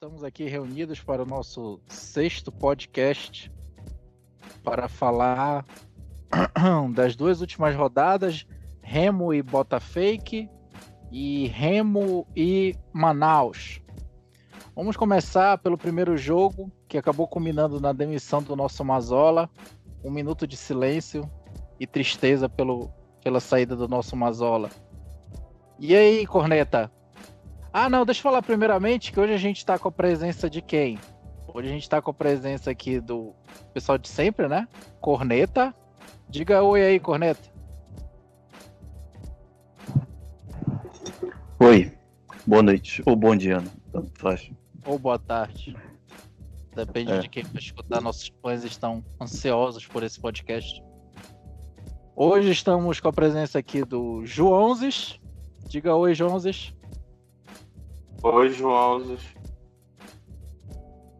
Estamos aqui reunidos para o nosso sexto podcast para falar das duas últimas rodadas, Remo e Botafake e Remo e Manaus. Vamos começar pelo primeiro jogo, que acabou culminando na demissão do nosso Mazola. Um minuto de silêncio e tristeza pelo, pela saída do nosso Mazola. E aí, Corneta? Ah, não, deixa eu falar primeiramente que hoje a gente está com a presença de quem? Hoje a gente está com a presença aqui do pessoal de sempre, né? Corneta. Diga oi aí, Corneta. Oi, boa noite, ou bom dia, né? tanto faz. Ou boa tarde. Depende é. de quem vai escutar. Nossos fãs estão ansiosos por esse podcast. Hoje estamos com a presença aqui do Joãozes. Diga oi, Joãozes. Oi, Joãozes.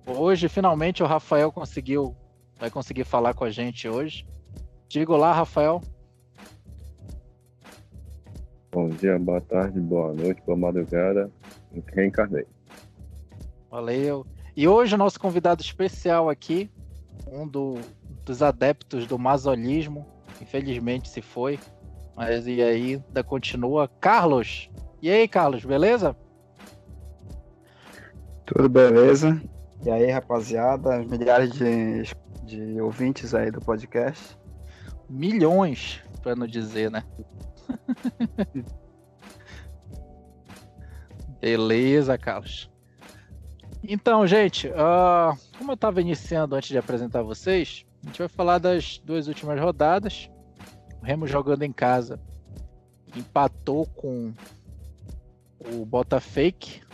Hoje, finalmente, o Rafael conseguiu. Vai conseguir falar com a gente hoje. Diga lá, Rafael. Bom dia, boa tarde, boa noite, boa madrugada. Reencarnei. Valeu. E hoje o nosso convidado especial aqui, um do, dos adeptos do masolismo, infelizmente se foi, mas e aí ainda continua, Carlos. E aí, Carlos, beleza? Tudo beleza? E aí, rapaziada, milhares de, de ouvintes aí do podcast. Milhões, para não dizer, né? Beleza, Carlos. Então, gente, uh, como eu estava iniciando antes de apresentar vocês, a gente vai falar das duas últimas rodadas. O Remo jogando em casa empatou com o Botafake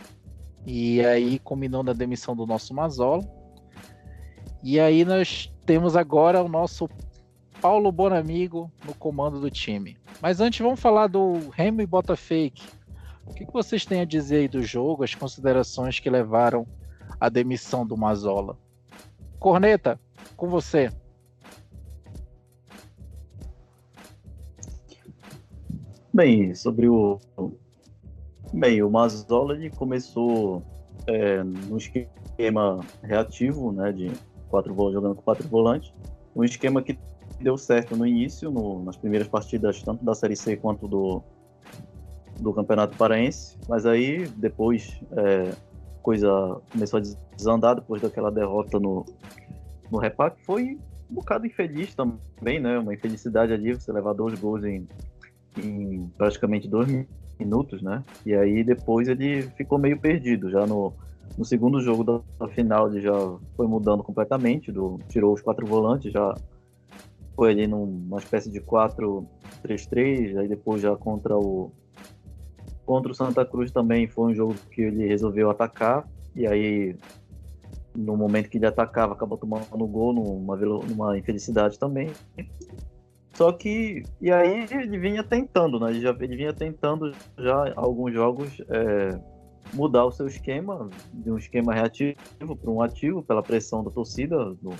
e aí combinou na demissão do nosso Mazola. E aí nós temos agora o nosso Paulo Bonamigo no comando do time. Mas antes vamos falar do Remo e Botafake. O que vocês têm a dizer aí do jogo, as considerações que levaram à demissão do Mazola? Corneta, com você. Bem, sobre o. Bem, o Mazola começou é, no esquema reativo, né, de quatro jogando com quatro volantes, um esquema que deu certo no início, no, nas primeiras partidas tanto da Série C quanto do, do Campeonato Paraense, mas aí depois é, coisa começou a desandar depois daquela derrota no, no Repac, foi um bocado infeliz também, né? Uma infelicidade ali, você levar dois gols em, em praticamente dois minutos, né? E aí depois ele ficou meio perdido. Já no, no segundo jogo da, final ele já foi mudando completamente, do, tirou os quatro volantes, já foi ali numa espécie de 4-3-3, aí depois já contra o contra o Santa Cruz também foi um jogo que ele resolveu atacar e aí no momento que ele atacava acabou tomando gol numa, numa infelicidade também. Só que e aí ele vinha tentando, né? Ele, já, ele vinha tentando já alguns jogos é, mudar o seu esquema de um esquema reativo para um ativo pela pressão da torcida do,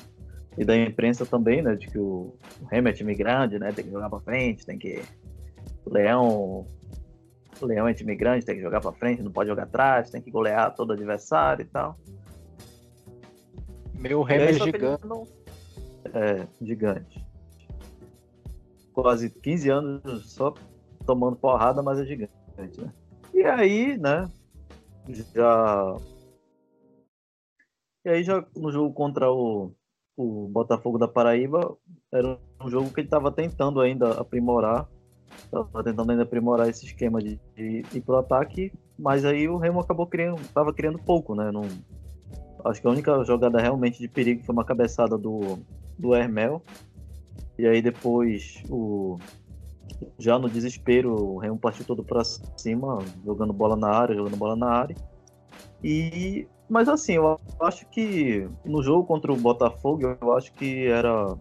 e da imprensa também, né? De que o, o Remo é time grande, né? Tem que jogar para frente, tem que. O Leão. O Leão é time grande, tem que jogar para frente, não pode jogar atrás, tem que golear todo adversário e tal. Meu Remo é gigante. Não... É, gigante. Quase 15 anos só tomando porrada, mas é gigante, né? E aí, né? Já. E aí já no jogo contra o o Botafogo da Paraíba era um jogo que ele estava tentando ainda aprimorar, estava tentando ainda aprimorar esse esquema de, de ir para o ataque, mas aí o Remo acabou criando, estava criando pouco, né? Não, acho que a única jogada realmente de perigo foi uma cabeçada do, do Hermel, e aí depois o já no desespero o Remo partiu todo para cima, jogando bola na área, jogando bola na área. E mas assim, eu acho que no jogo contra o Botafogo, eu acho que era.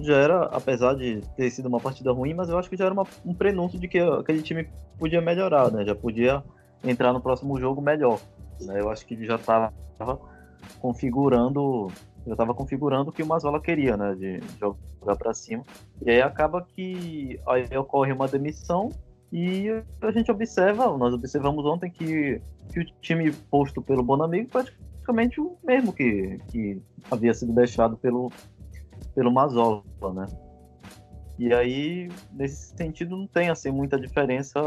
Já era, apesar de ter sido uma partida ruim, mas eu acho que já era uma, um prenúncio de que aquele time podia melhorar, né? Já podia entrar no próximo jogo melhor. Né? Eu acho que já estava configurando. Já estava configurando o que o Mazola queria, né? De jogar para cima. E aí acaba que aí ocorre uma demissão E a gente observa, nós observamos ontem que, que o time posto pelo Bonamigo praticamente o mesmo que, que havia sido deixado pelo, pelo Mazola, né? E aí, nesse sentido, não tem assim muita diferença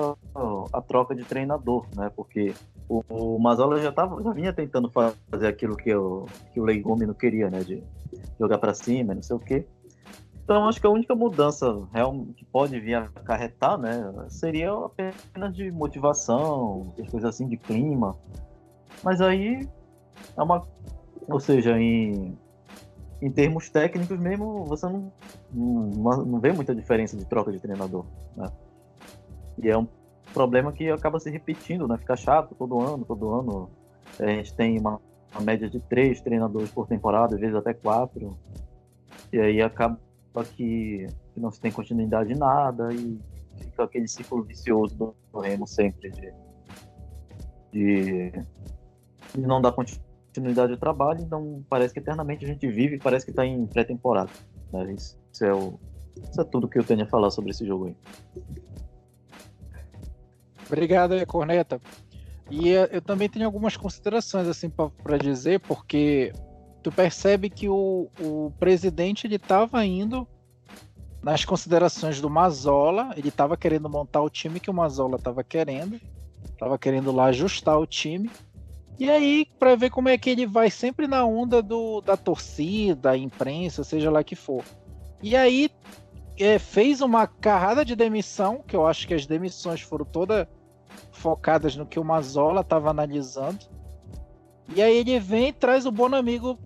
a troca de treinador, né? Porque o, o Mazola já, tava, já vinha tentando fazer aquilo que, o que o Leigume não queria, né? De jogar para cima, não sei o quê. Então, acho que a única mudança real que pode vir a acarretar, né, seria apenas de motivação, coisas assim, de clima. Mas aí é uma. Ou seja, em, em termos técnicos mesmo, você não, não, não vê muita diferença de troca de treinador. Né? E é um problema que acaba se repetindo, né? Fica chato todo ano, todo ano. A gente tem uma, uma média de três treinadores por temporada, às vezes até quatro. E aí acaba que, que não se tem continuidade em nada e fica aquele ciclo vicioso do, do Remo sempre de, de, de não dar continuidade ao trabalho, então parece que eternamente a gente vive parece que está em pré-temporada. Né? Isso, isso, é o, isso é tudo que eu tenho a falar sobre esse jogo aí. Obrigado, Corneta. E eu também tenho algumas considerações assim para dizer, porque tu percebe que o, o presidente ele estava indo nas considerações do Mazola, ele estava querendo montar o time que o Mazola estava querendo, estava querendo lá ajustar o time. E aí, para ver como é que ele vai sempre na onda do, da torcida, imprensa, seja lá que for. E aí, é, fez uma carrada de demissão, que eu acho que as demissões foram todas focadas no que o Mazola estava analisando. E aí ele vem e traz o Bonamigo.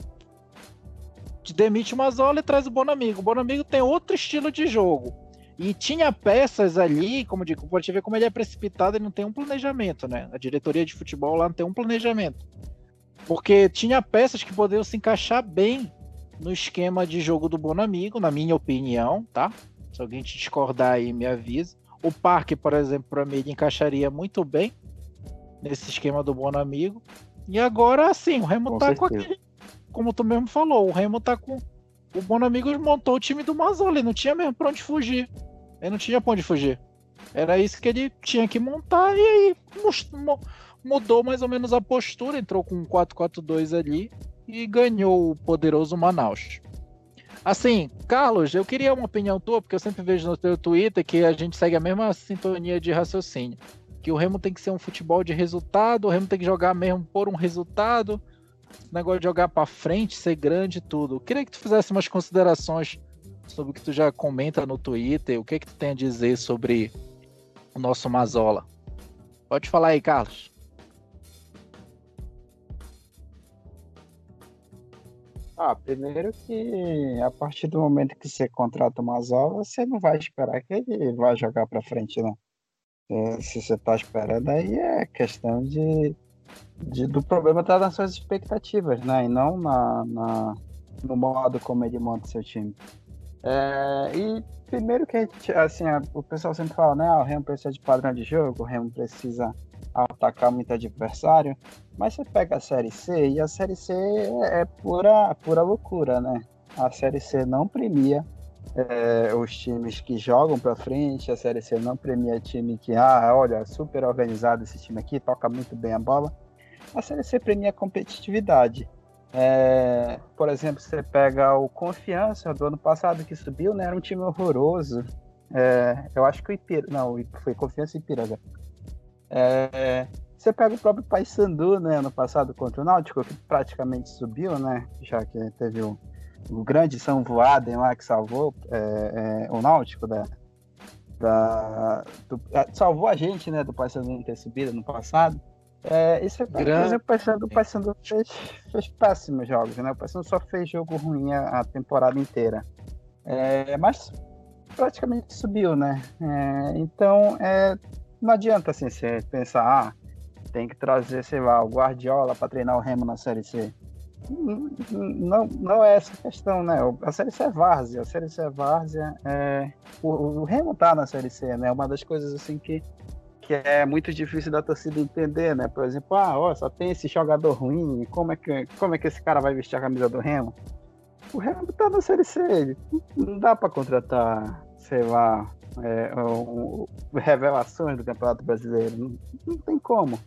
Demite o Mazola e traz o Bonamigo. O Bonamigo tem outro estilo de jogo. E tinha peças ali, como digo, pode ver como ele é precipitado, ele não tem um planejamento, né? A diretoria de futebol lá não tem um planejamento. Porque tinha peças que poderiam se encaixar bem no esquema de jogo do Bonamigo, na minha opinião, tá? Se alguém te discordar aí, me avisa. O Parque, por exemplo, para mim, ele encaixaria muito bem nesse esquema do Bonamigo. E agora, sim, o Remo com tá certeza. com aquele. Como tu mesmo falou, o Remo tá com. O Bonamigos montou o time do Mazola, ele não tinha mesmo pra onde fugir. Ele não tinha pra onde fugir. Era isso que ele tinha que montar, e aí mudou mais ou menos a postura, entrou com um 4-4-2 ali e ganhou o poderoso Manaus. Assim, Carlos, eu queria uma opinião tua, porque eu sempre vejo no teu Twitter que a gente segue a mesma sintonia de raciocínio que o Remo tem que ser um futebol de resultado, o Remo tem que jogar mesmo por um resultado, negócio de jogar para frente, ser grande e tudo. Eu queria que tu fizesse umas considerações sobre o que tu já comenta no Twitter, o que é que tu tem a dizer sobre o nosso Mazola. Pode falar aí, Carlos. Ah, primeiro que a partir do momento que você contrata o Mazola, você não vai esperar que ele vá jogar para frente, não. É, se você está esperando, aí é questão de, de do problema estar tá nas suas expectativas, né? E não na, na, no modo como ele monta seu time. É, e primeiro que a gente, assim, o pessoal sempre fala, né? Ah, o Remo precisa de padrão de jogo, o Remo precisa atacar muito adversário, mas você pega a Série C e a Série C é pura, pura loucura, né? A Série C não premia é, os times que jogam para frente, a Série C não premia time que, ah, olha, super organizado esse time aqui, toca muito bem a bola. A Série C premia a competitividade. É, por exemplo, você pega o Confiança do ano passado que subiu, né? Era um time horroroso. É, eu acho que o Ipira, não, foi Confiança e Ipiranga. É, você pega o próprio Paysandu, né? Ano passado contra o Náutico, que praticamente subiu, né? Já que teve o, o grande São Voaden lá que salvou é, é, o Náutico da, da do, é, salvou a gente né do Paysandu ter subido no passado é, isso é grande. o Paysandu, o Paysandu fez, fez péssimos jogos né o Paysandu só fez jogo ruim a, a temporada inteira é, mas praticamente subiu né é, então é, não adianta assim você pensar ah, tem que trazer sei lá o Guardiola para treinar o Remo na Série C não, não é essa questão, né? A Série C é várzea, a Série C é várzea. É... O, o Remo tá na Série C, né? Uma das coisas assim que, que é muito difícil da torcida entender, né? Por exemplo, ah, ó, só tem esse jogador ruim, como é, que, como é que esse cara vai vestir a camisa do Remo? O Remo tá na Série C, não dá para contratar, sei lá, é, o, revelações do Campeonato Brasileiro. Não, não tem como.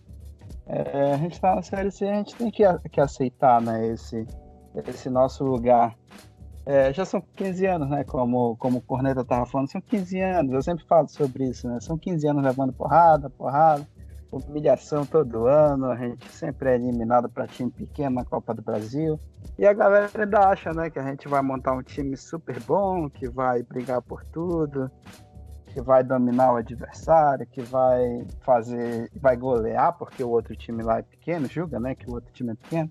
É, a gente está na Série C, a gente tem que, que aceitar né, esse, esse nosso lugar. É, já são 15 anos, né? Como, como o Corneta estava falando, são 15 anos, eu sempre falo sobre isso, né? São 15 anos levando porrada, porrada, humilhação todo ano, a gente sempre é eliminado para time pequeno na Copa do Brasil. E a galera ainda acha, né, que a gente vai montar um time super bom, que vai brigar por tudo, que vai dominar o adversário, que vai fazer, vai golear, porque o outro time lá é pequeno, julga, né, que o outro time é pequeno.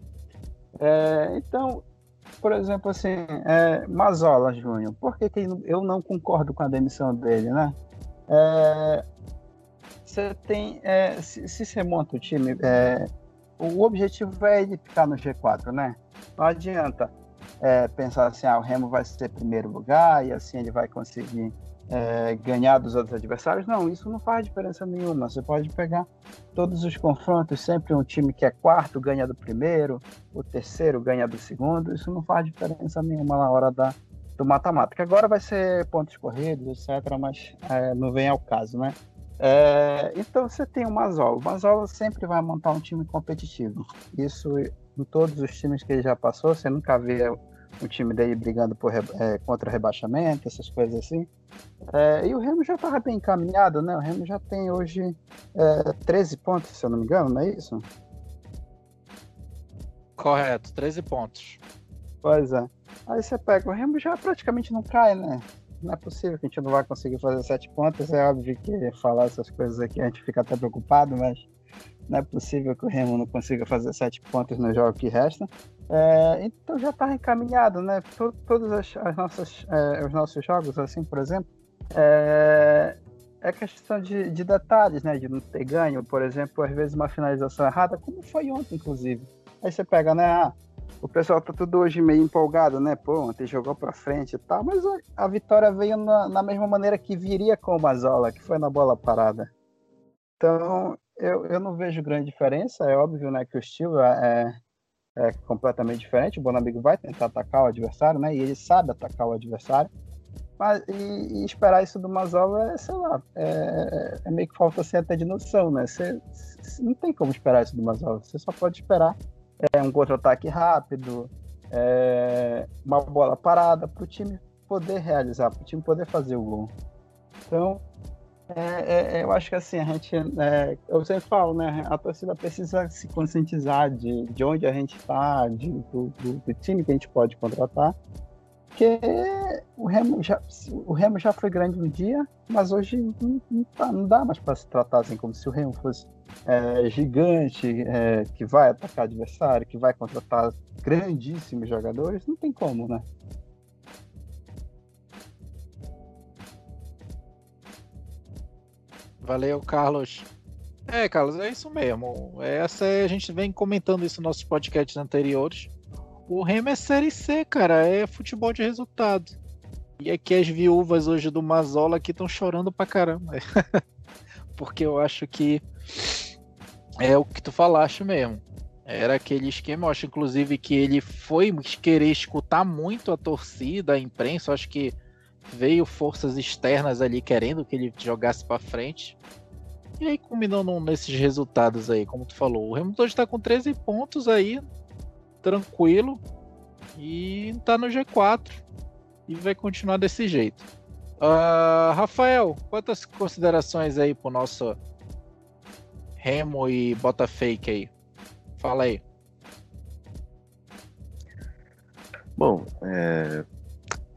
É, então, por exemplo, assim, é, Mazola Júnior, por que, que, eu não concordo com a demissão dele, né? É, você tem, é, se, se, você monta o time, é, o objetivo é ele ficar no G4, né? Não adianta é, pensar assim, ah, o Remo vai ser primeiro lugar e assim ele vai conseguir é, ganhar dos outros adversários. Não, isso não faz diferença nenhuma. Você pode pegar todos os confrontos, sempre um time que é quarto ganha do primeiro, o terceiro ganha do segundo. Isso não faz diferença nenhuma na hora da, do mata-mata. Que agora vai ser pontos corridos, etc., mas é, não vem ao caso, né? É, então você tem o Mazola. O Mazola sempre vai montar um time competitivo. Isso em todos os times que ele já passou, você nunca vê o time dele brigando por, é, contra rebaixamento, essas coisas assim. É, e o Remo já estava bem encaminhado, né? O Remo já tem hoje é, 13 pontos, se eu não me engano, não é isso? Correto, 13 pontos. Pois é. Aí você pega, o Remo já praticamente não cai, né? Não é possível que a gente não vai conseguir fazer 7 pontos. É óbvio que falar essas coisas aqui a gente fica até preocupado, mas não é possível que o Remo não consiga fazer 7 pontos no jogo que resta. É, então já está encaminhado, né? Todos as, as nossas, é, os nossos jogos, assim, por exemplo, é, é questão de, de, detalhes, né? De não ter ganho, por exemplo, às vezes uma finalização errada, como foi ontem, inclusive. Aí você pega, né? Ah, o pessoal tá tudo hoje meio empolgado, né? Pô, ontem jogou para frente e tal, mas a, a vitória veio na, na, mesma maneira que viria com o Mazola, que foi na bola parada. Então, eu, eu não vejo grande diferença. É óbvio, né, que o estilo é, é completamente diferente. O Bonamigo vai tentar atacar o adversário, né? E ele sabe atacar o adversário. Mas, e, e esperar isso do Mazola é, sei lá, é, é, meio que falta assim, até de noção, né? Você, não tem como esperar isso do Mazola. Você só pode esperar é, um contra-ataque rápido, é, uma bola parada para o time poder realizar, para o time poder fazer o gol. Então, é, é, eu acho que assim, a gente, é, eu sempre falo, né, a torcida precisa se conscientizar de, de onde a gente está, do, do, do, time que a gente pode contratar, porque o Remo já, o Remo já foi grande um dia, mas hoje não, não, tá, não dá mais para se tratar assim, como se o Remo fosse é, gigante, é, que vai atacar adversário, que vai contratar grandíssimos jogadores, não tem como, né? Valeu, Carlos. É, Carlos, é isso mesmo. Essa é, a gente vem comentando isso nos nossos podcasts anteriores. O Remo é Série C, cara. É futebol de resultado. E aqui as viúvas hoje do Mazola aqui estão chorando pra caramba. Porque eu acho que é o que tu falaste mesmo. Era aquele esquema, eu acho inclusive que ele foi querer escutar muito a torcida, a imprensa, eu acho que veio forças externas ali querendo que ele jogasse para frente. E aí culminou nesses resultados aí, como tu falou. O Remo hoje está com 13 pontos aí, tranquilo, e tá no G4 e vai continuar desse jeito. Uh, Rafael, quantas considerações aí pro nosso Remo e Bota Fake aí? Fala aí. Bom, é,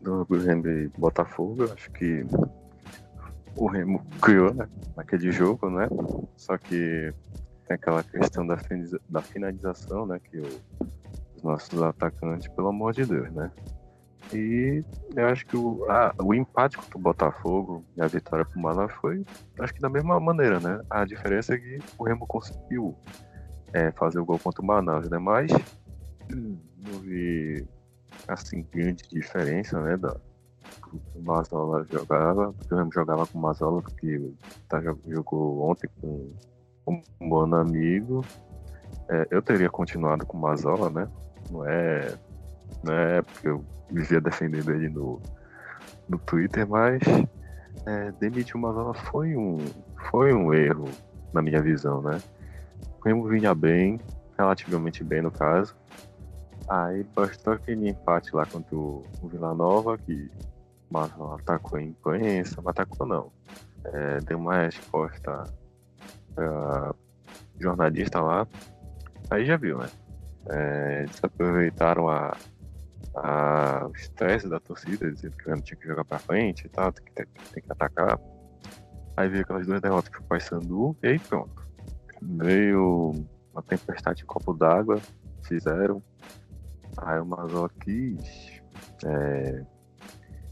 do Remo e Botafogo, eu acho que o Remo criou né, naquele jogo, né? Só que tem aquela questão da, da finalização, né? Que o, os nossos atacantes, pelo amor de Deus, né? E eu acho que o, o empate contra o Botafogo e a vitória pro Manaus foi, acho que da mesma maneira, né? A diferença é que o Remo conseguiu é, fazer o gol contra o Manaus, né? Mas hum, não vi assim, grande diferença, né, da, o Mazola jogava, porque eu jogava com o Mazola, porque tá, jogou ontem com, um bom amigo. É, eu teria continuado com o Mazola, né? Não é, não é porque eu vivia defendendo ele no, no Twitter, mas é, demitir o Mazola foi um, foi um erro, na minha visão, né? O Remo vinha bem, relativamente bem no caso. Aí bastou aquele empate lá contra o, Vila Nova, que atacou a imprensa, mas atacou não. É, deu uma resposta pra jornalista lá. Aí já viu, né? É, eles aproveitaram a, a, o estresse da torcida, dizendo que não tinha que jogar pra frente e tal, tem que, tem que atacar. Aí veio aquelas duas derrotas que o Paysandu, e aí pronto. Veio uma tempestade em copo d'água, fizeram. Aí o Mazola quis é,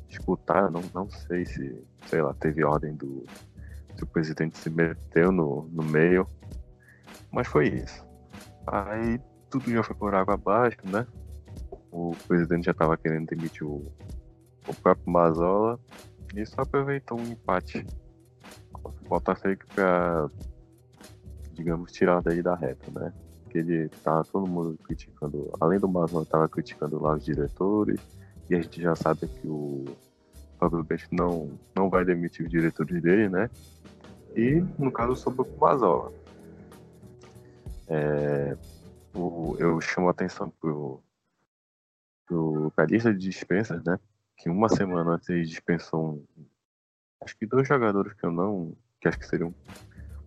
escutar, não, não sei se, sei lá, teve ordem do. Se o presidente se meteu no, no meio. Mas foi isso. Aí tudo já foi por água abaixo, né? O presidente já estava querendo demitir o, o próprio Mazola e só aproveitou um empate Botafogo para, digamos, tirar daí da reta, né? Ele tava todo mundo criticando, além do Mazola, tava criticando lá os diretores e a gente já sabe que o Fábio Bete não, não vai demitir os diretores dele, né? E no caso sobrou o Mazola. É, o, eu chamo a atenção pro, pro pra lista de dispensas, né? Que uma semana antes ele dispensou um, acho que dois jogadores que eu não. que acho que seriam.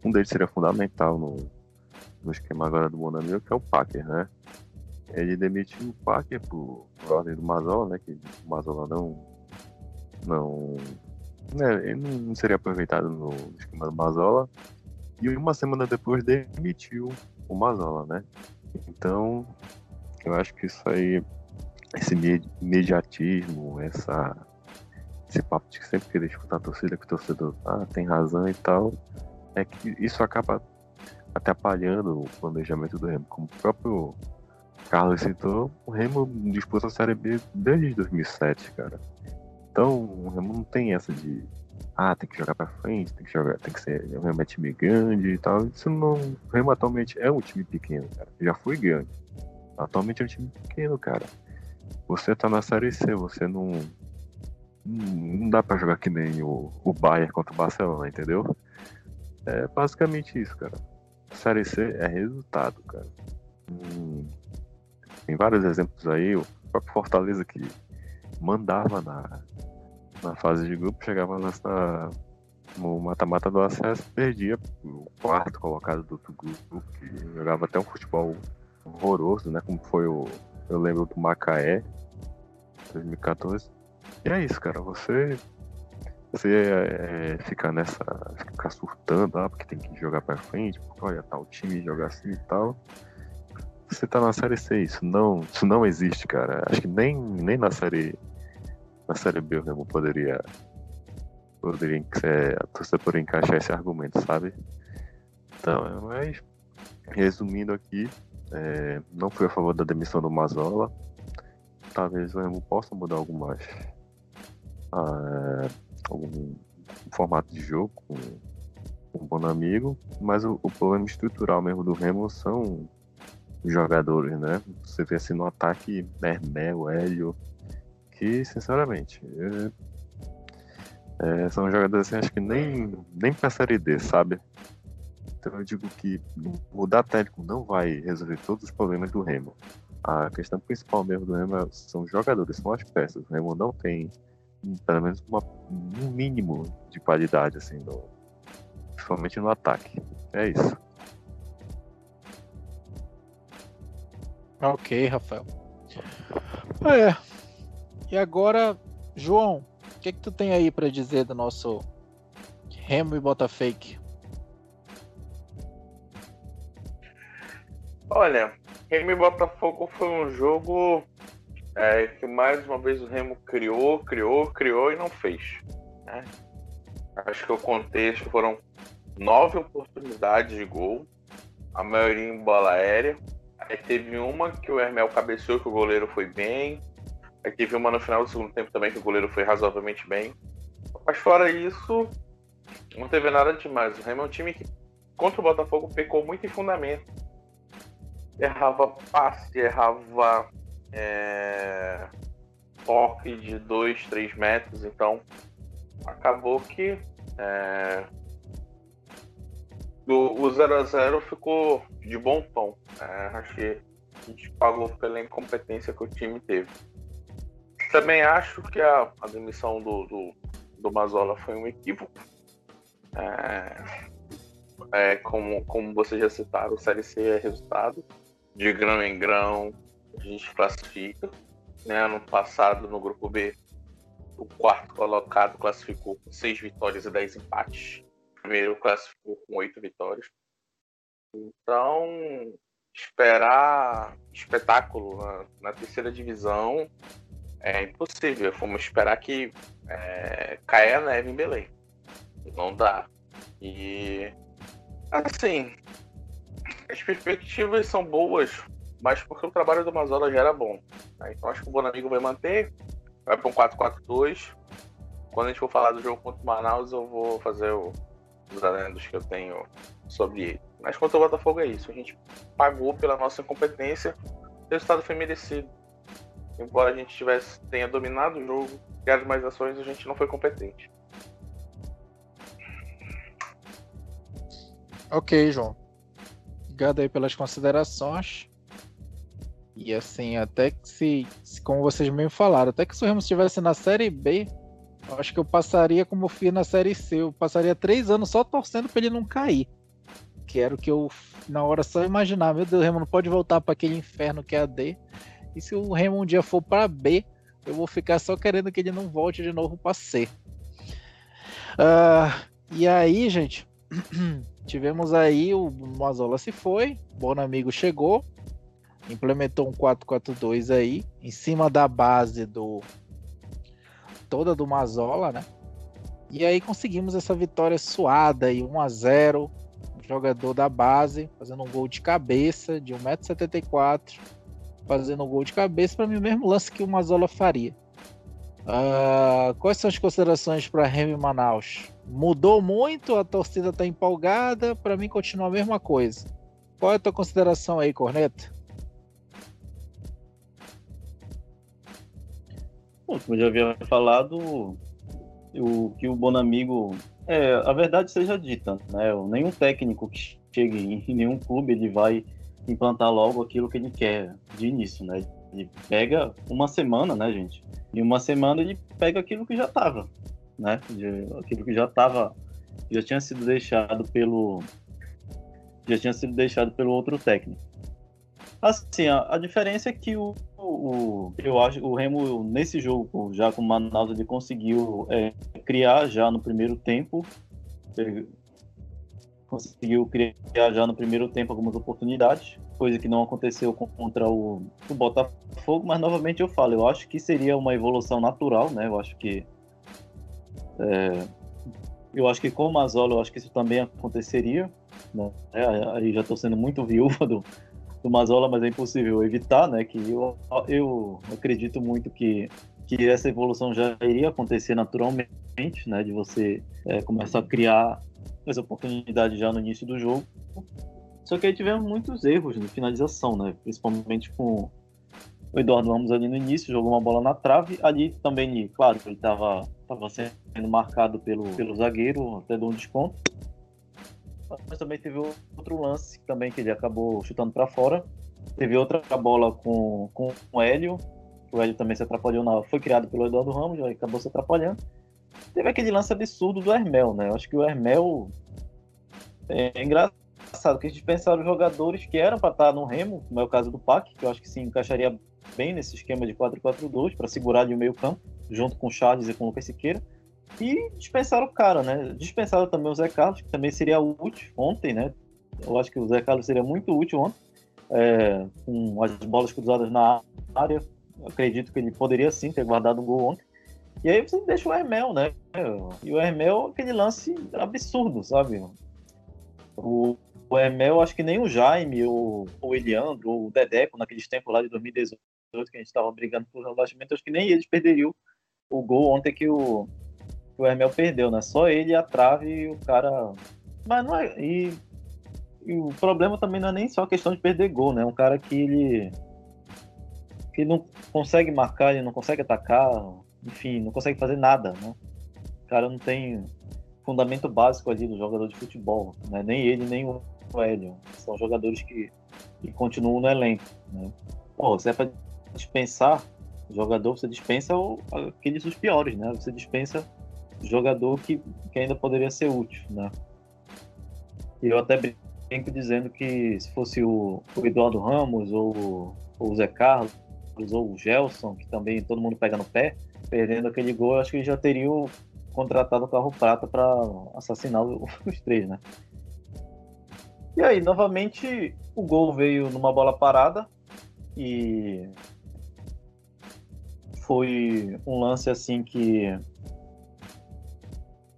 Um deles seria fundamental no, no esquema agora do Monamil, que é o Packer, né? Ele demitiu o Packer por, por ordem do Mazola, né? Que o Mazola não. não. Né, ele não seria aproveitado no esquema do Mazola. E uma semana depois demitiu o Mazola, né? Então, eu acho que isso aí, esse imediatismo, essa, esse papo de sempre querer escutar a torcida, que o torcedor ah, tem razão e tal, é que isso acaba atrapalhando o planejamento do Remo. Como o próprio Carlos citou, o Remo disputa a Série B desde 2007, cara. Então, o Remo não tem essa de ah, tem que jogar pra frente, tem que jogar, tem que ser o Remo é time grande e tal. Isso não. O Remo atualmente é um time pequeno, cara. Já foi grande. Atualmente é um time pequeno, cara. Você tá na série C, você não. Não dá pra jogar que nem o, o Bayern contra o Barcelona, entendeu? É basicamente isso, cara. Série C é resultado, cara. Hum, tem vários exemplos aí. O próprio Fortaleza que mandava na, na fase de grupo, chegava nessa, no mata-mata do acesso, perdia o quarto colocado do outro grupo, que jogava até um futebol horroroso, né? Como foi o. Eu lembro do Macaé, 2014. E é isso, cara. Você. Você é, ficar nessa. ficar surtando, ah, porque tem que jogar pra frente, porque olha, tal time jogar assim e tal. Você tá na série C, isso não, isso não existe, cara. Acho que nem, nem na série na Série B o Remo poderia poderia a torcida poderia encaixar esse argumento, sabe? Então, mas resumindo aqui, é, não fui a favor da demissão do Mazola. Talvez o Remo possa mudar algumas ah, algum formato de jogo com, um bom amigo, mas o, o, problema estrutural mesmo do Remo são os jogadores, né? Você vê assim no ataque Mermel, Hélio, que, sinceramente, é, é, são jogadores assim, acho que nem, nem pra Série D, sabe? Então eu digo que mudar técnico não vai resolver todos os problemas do Remo. A questão principal mesmo do Remo é, são os jogadores, são as peças. O Remo não tem, pelo menos, uma, um mínimo de qualidade, assim, no, principalmente no ataque. É isso. Ok, Rafael. É, e agora, João, o que, que tu tem aí para dizer do nosso Remo e Botafake? Olha, Remo e Botafogo foi um jogo é, que mais uma vez o Remo criou, criou, criou e não fez. Né? Acho que o contexto foram nove oportunidades de gol, a maioria em bola aérea. Aí teve uma que o Hermel cabeceou, que o goleiro foi bem. Aí teve uma no final do segundo tempo também que o goleiro foi razoavelmente bem. Mas fora isso, não teve nada demais. O Remo é um time que, contra o Botafogo, pecou muito em fundamento. Errava passe, errava é, toque de 2, 3 metros. Então, acabou que é, o 0x0 ficou de bom tom. É, acho que a gente pagou pela incompetência que o time teve. Também acho que a, a demissão do, do, do Mazola foi um equívoco. É, é, como, como vocês já citaram, o Série C é resultado de grão em grão, a gente classifica. Né? Ano passado, no grupo B, o quarto colocado classificou com seis vitórias e dez empates. O primeiro classificou com oito vitórias. Então, esperar espetáculo na, na terceira divisão é impossível. Vamos esperar que é, caia a neve em Belém. Não dá. E assim, as perspectivas são boas, mas porque o trabalho do Mazola já era bom. Né? Então acho que o Bonamigo vai manter, vai para um 4-4-2. Quando a gente for falar do jogo contra o Manaus, eu vou fazer o, os adendos que eu tenho sobre ele. Mas quanto ao Botafogo é isso. A gente pagou pela nossa incompetência. O resultado foi merecido. Embora a gente tivesse, tenha dominado o jogo, criado mais ações, a gente não foi competente. Ok, João. Obrigado aí pelas considerações. E assim, até que se, como vocês mesmo falaram, até que se o Remo estivesse na Série B, eu acho que eu passaria como fiz na Série C. Eu passaria três anos só torcendo para ele não cair. Que era o que eu, na hora, só imaginar. Meu Deus, o Remo não pode voltar para aquele inferno que é a D. E se o Remo um dia for para B, eu vou ficar só querendo que ele não volte de novo para C. Uh, e aí, gente, tivemos aí o Mazola se foi, Bonamigo chegou, implementou um 4-4-2 aí, em cima da base do toda do Mazola, né? E aí conseguimos essa vitória suada aí, 1 a 0 jogador da base, fazendo um gol de cabeça de 1,74m, fazendo um gol de cabeça para mim o mesmo lance que o Mazola faria. Uh, quais são as considerações para Remy Manaus? Mudou muito, a torcida está empolgada, para mim continua a mesma coisa. Qual é a tua consideração aí, Corneta? Bom, como eu já havia falado, o que o Bonamigo. É, a verdade seja dita, né? Nenhum técnico que chegue em nenhum clube ele vai implantar logo aquilo que ele quer de início, né? Ele pega uma semana, né, gente? Em uma semana ele pega aquilo que já estava, né? Aquilo que já estava, já tinha sido deixado pelo, já tinha sido deixado pelo outro técnico. Assim, a, a diferença é que o, o, eu acho o Remo nesse jogo já com o Manaus ele conseguiu é, criar já no primeiro tempo conseguiu criar já no primeiro tempo algumas oportunidades coisa que não aconteceu contra o, o, Botafogo, mas novamente eu falo, eu acho que seria uma evolução natural, né? Eu acho que é, eu acho que com o Mazola, eu acho que isso também aconteceria, né? É, aí já estou sendo muito viúva do, do Mazola, mas é impossível evitar, né? Que eu, eu acredito muito que que essa evolução já iria acontecer naturalmente, né? De você é, começar a criar essa oportunidade já no início do jogo só que aí tivemos muitos erros de finalização, né? Principalmente com o Eduardo Ramos ali no início, jogou uma bola na trave. Ali também, claro, ele estava tava sendo marcado pelo, pelo zagueiro, até deu um desconto. Mas também teve outro lance também que ele acabou chutando para fora. Teve outra bola com, com o Hélio, o Hélio também se atrapalhou na. Foi criado pelo Eduardo Ramos, acabou se atrapalhando. Teve aquele lance absurdo do Hermel, né? Eu acho que o Hermel. É engraçado engraçado que a gente pensava jogadores que eram para estar no Remo, como é o caso do Pac, que eu acho que se encaixaria bem nesse esquema de 4-4-2 para segurar ali o meio-campo, junto com o Charles e com o Lucas Siqueira. E dispensaram o cara, né? Dispensaram também o Zé Carlos, que também seria útil ontem, né? Eu acho que o Zé Carlos seria muito útil ontem, é, com as bolas cruzadas na área. Eu acredito que ele poderia sim ter guardado um gol ontem. E aí você deixa o Hermel, né? E o Hermel, aquele lance absurdo, sabe? O, o Emel, acho que nem o Jaime, ou o Eliandro, ou o Dedeco, naqueles tempos lá de 2018, que a gente estava brigando por rebaixamento, acho que nem eles perderiam o gol ontem que o, que o Hermel perdeu, né? Só ele a trave e o cara. Mas não é. E, e, o problema também não é nem só a questão de perder gol, né? Um cara que ele. que não consegue marcar, ele não consegue atacar, enfim, não consegue fazer nada, né? cara não tem fundamento básico ali do jogador de futebol, né? Nem ele, nem o Hélio. São jogadores que, que continuam no elenco, né? Pô, se é para dispensar jogador, você dispensa o, aqueles os piores, né? Você dispensa jogador que, que ainda poderia ser útil, né? E eu até brinco dizendo que se fosse o, o Eduardo Ramos ou, ou o Zé Carlos ou o Gelson, que também todo mundo pega no pé, perdendo aquele gol, acho que já teriam contratado o carro prata para assassinar os três, né? E aí, novamente, o gol veio numa bola parada e foi um lance assim que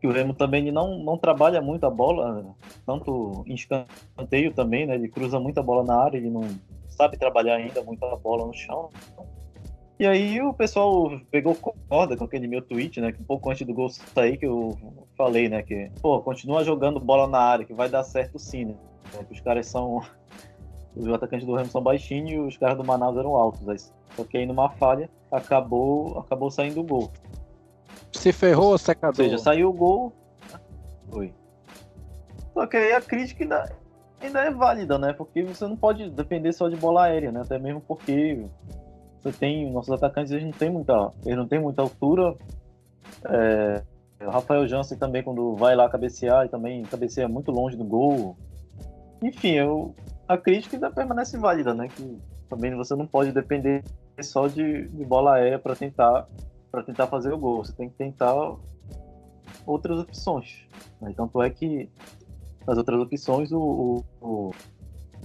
que o Remo também não, não trabalha muito a bola, tanto em escanteio também, né? Ele cruza muita bola na área, ele não sabe trabalhar ainda muito a bola no chão. E aí o pessoal pegou corda com aquele meu tweet, né? Que um pouco antes do gol sair que eu falei, né? Que, pô, continua jogando bola na área, que vai dar certo sim, né? Que os caras são. Os atacantes do Remo são baixinhos e os caras do Manaus eram altos. Aí, só que aí numa falha acabou, acabou saindo o gol. Se ferrou, secador. Ou seja, saiu o gol. Foi. Só que aí a crítica ainda, ainda é válida, né? Porque você não pode depender só de bola aérea, né? Até mesmo porque você tem. Nossos atacantes eles não têm muita. Eles não têm muita altura. É, o Rafael Jansen também, quando vai lá cabecear, e também cabeceia muito longe do gol. Enfim, eu, a crítica ainda permanece válida, né? Que também você não pode depender só de, de bola aérea para tentar para tentar fazer o gol. Você tem que tentar outras opções. Né? Tanto é que as outras opções, o, o, o,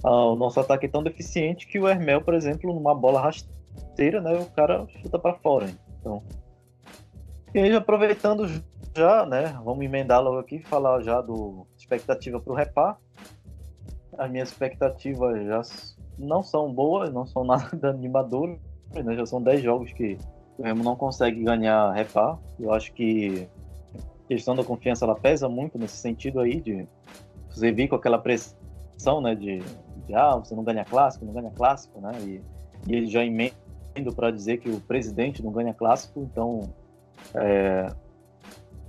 a, o, nosso ataque é tão deficiente que o Hermel, por exemplo, numa bola rasteira, né, o cara chuta para fora. Então, e aí, aproveitando já, né, vamos emendar logo aqui falar já do expectativa para o Repar. As minhas expectativas já não são boas, não são nada animadoras, né, já são 10 jogos que Remo não consegue ganhar repar. Eu acho que a questão da confiança ela pesa muito nesse sentido aí de você vir com aquela pressão, né, de, de ah, você não ganha clássico, não ganha clássico, né? E, e ele já emenda para dizer que o presidente não ganha clássico, então é...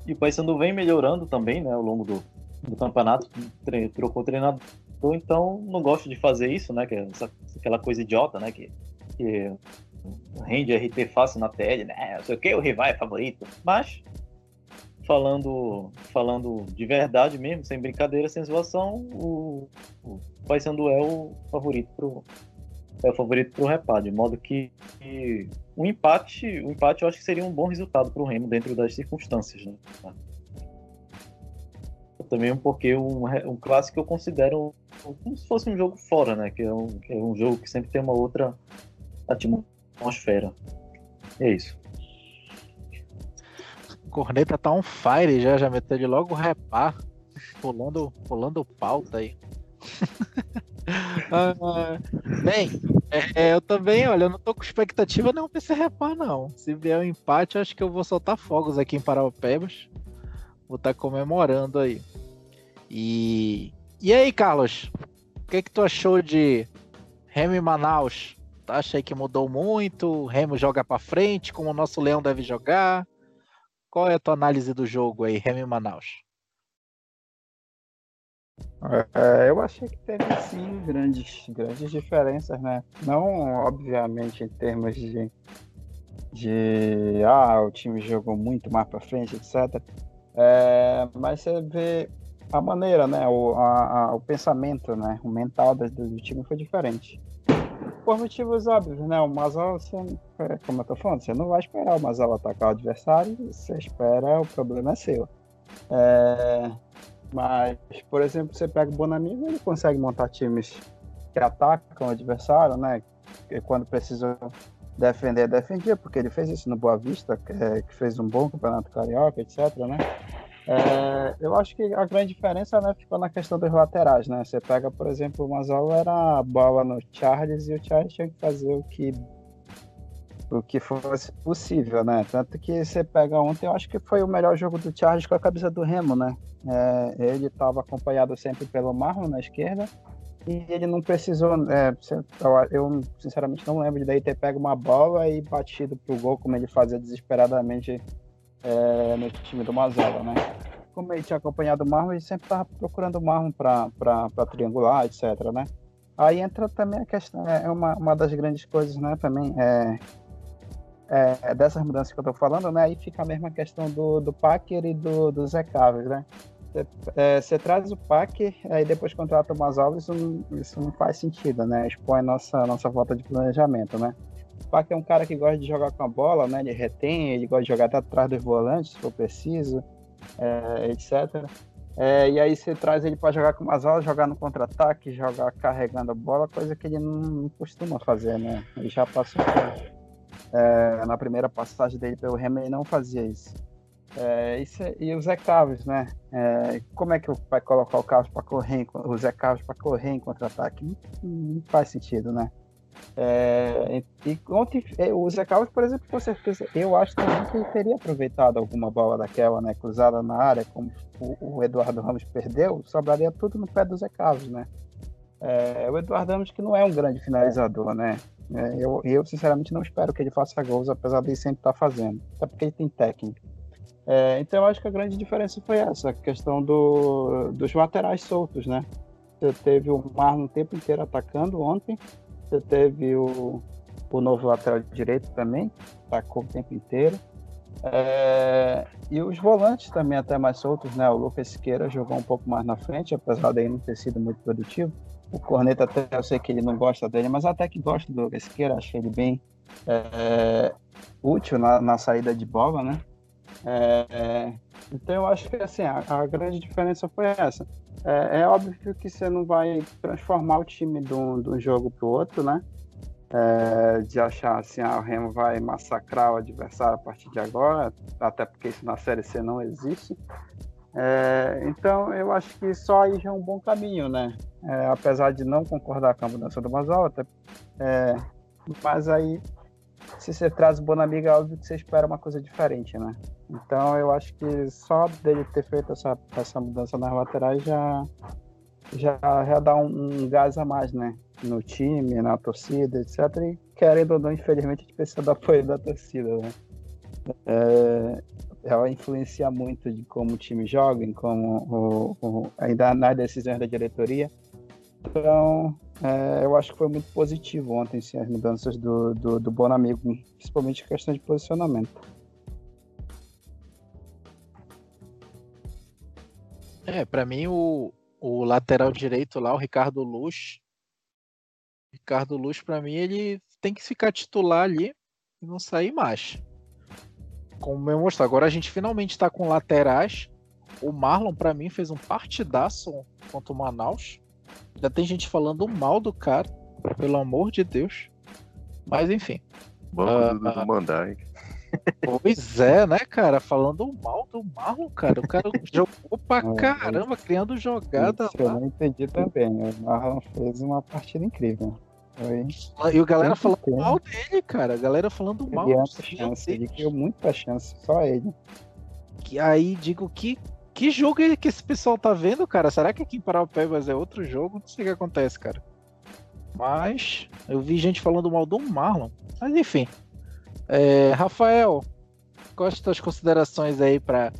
e o Paysandu vem melhorando também, né, ao longo do, do campeonato, tre trocou treinador, então não gosto de fazer isso, né, que é essa, aquela coisa idiota, né, que, que rende RT fácil na TL, né? Não sei o que, o rival é favorito. Mas, falando, falando de verdade mesmo, sem brincadeira, sem zoação, o, o Paysandu é o favorito pro, é o favorito pro Repá, de modo que, o empate, o empate eu acho que seria um bom resultado pro Remo dentro das circunstâncias, né? Também porque um, um clássico eu considero como se fosse um jogo fora, né? Que é um, que é um jogo que sempre tem uma outra atmosfera atmosfera. É isso. Corneta tá on fire já, já meteu de logo repar, pulando, pulando pauta aí. ah, bem, é, eu também, olha, eu não tô com expectativa não pra esse repar, não. Se vier um empate, eu acho que eu vou soltar fogos aqui em Paraupebas. Vou estar tá comemorando aí. E, e aí, Carlos? O que, que tu achou de Remy Manaus? Acha que mudou muito? O Remo joga para frente, como o nosso Leão deve jogar? Qual é a tua análise do jogo aí, Remo e Manaus? É, eu achei que teve sim grandes, grandes diferenças, né? Não, obviamente, em termos de, de ah, o time jogou muito mais para frente, etc. É, mas você vê a maneira, né? O, a, a, o pensamento, né? O mental do, do time foi diferente por motivos óbvios, né? O Mazal, você, é, como eu tô falando, você não vai esperar o Mazal atacar o adversário, você espera, o problema é seu. É, mas, por exemplo, você pega o Bonamigo, ele consegue montar times que atacam o adversário, né? E quando precisa defender, defendia, porque ele fez isso no Boa Vista, que, é, que fez um bom campeonato carioca, etc, né? É, eu acho que a grande diferença né, ficou na questão dos laterais, né? Você pega, por exemplo, o Mazola era a bola no Charles e o Charles tinha que fazer o que o que fosse possível, né? Tanto que você pega ontem, eu acho que foi o melhor jogo do Charles com a camisa do Remo, né? É, ele estava acompanhado sempre pelo Marlon na esquerda e ele não precisou. É, eu sinceramente não lembro de daí ter pego uma bola e batido pro gol como ele fazia desesperadamente é, no time do Mazola, né? Como ele tinha acompanhado o Marlon, ele sempre estava procurando o Marlon para triangular, etc, né? Aí entra também a questão, é, é uma, uma das grandes coisas, né, também, é, é, dessas mudanças que eu estou falando, né, aí fica a mesma questão do, do Packer e do, do Zé Carlos, né? Você é, traz o Packer, aí depois contrata o Mazola, isso, não, isso não faz sentido, né? Expõe a nossa, nossa volta de planejamento, né? Packer é um cara que gosta de jogar com a bola, né? Ele retém, ele gosta de jogar até atrás dos volantes, se for preciso, é, etc. É, e aí você traz ele para jogar com umas aulas, jogar no contra-ataque, jogar carregando a bola, coisa que ele não, não costuma fazer, né? Ele já passou é, na primeira passagem dele pelo Remo, ele não fazia isso. Isso é, e o Zé Carlos, né? É, como é que vai colocar o Carlos para correr, o Zé Carlos para correr em contra-ataque? Não, não, faz sentido, né? É, e ontem, é, o Zé Carlos, por exemplo, com certeza, eu acho também que ele teria aproveitado alguma bola daquela, né, cruzada na área, como o, o Eduardo Ramos perdeu, sobraria tudo no pé do Zé Carlos, né? É, o Eduardo Ramos que não é um grande finalizador, né? É, eu, eu, sinceramente, não espero que ele faça gols, apesar de ele sempre estar tá fazendo, até porque ele tem técnica. É, então, eu acho que a grande diferença foi essa, a questão do, dos laterais soltos, né? Teve o Marlon o tempo inteiro atacando ontem, você teve o, o novo lateral direito também, atacou o tempo inteiro. É, e os volantes também até mais soltos, né? O Lucas Siqueira jogou um pouco mais na frente, apesar dele não ter sido muito produtivo. O Corneta até eu sei que ele não gosta dele, mas até que gosta do Lucas Siqueira, achei ele bem é, útil na, na, saída de bola, né? É, então eu acho que assim, a, a grande diferença foi essa. É, é, óbvio que você não vai transformar o time de um, de um jogo para o outro, né? É, de achar assim, ah, o Remo vai massacrar o adversário a partir de agora, até porque isso na Série C não existe. É, então eu acho que só aí já é um bom caminho, né? É, apesar de não concordar com a mudança do Mazola, é, mas aí se você traz o Bonamiga, óbvio que você espera uma coisa diferente, né? Então eu acho que só dele ter feito essa, essa mudança nas laterais já, já, já dá um, um, gás a mais, né? No time, na torcida, etc. E querendo ou não, infelizmente, a gente precisa do apoio da torcida, né? É, ela influencia muito de como o time joga, em como o, o, ainda nas decisões da diretoria. Então, é, eu acho que foi muito positivo ontem sim, as mudanças do, do, do Bonamigo, principalmente a questão de posicionamento. É, para mim o, o lateral direito lá, o Ricardo Luz. Ricardo Luz, para mim, ele tem que ficar titular ali e não sair mais. Como eu mostrei, agora a gente finalmente está com laterais. O Marlon, para mim, fez um partidaço contra o Manaus. Já tem gente falando mal do cara, pelo amor de Deus. Mas enfim. Vamos uh, mandar, hein? Pois é, né, cara? Falando mal do Marlon, cara. O cara jogou pra caramba, criando jogada. Isso eu não entendi também. O Marlon fez uma partida incrível. Foi... E o galera falando tempo. mal dele, cara. A galera falando ele mal. Muita chance, ele criou muita chance, só ele. Que aí digo que que jogo é que esse pessoal tá vendo, cara? Será que aqui em Paraupebas é outro jogo? Não sei o que acontece, cara. Mas eu vi gente falando mal do Marlon. Mas enfim. É, Rafael, quais as tuas considerações aí para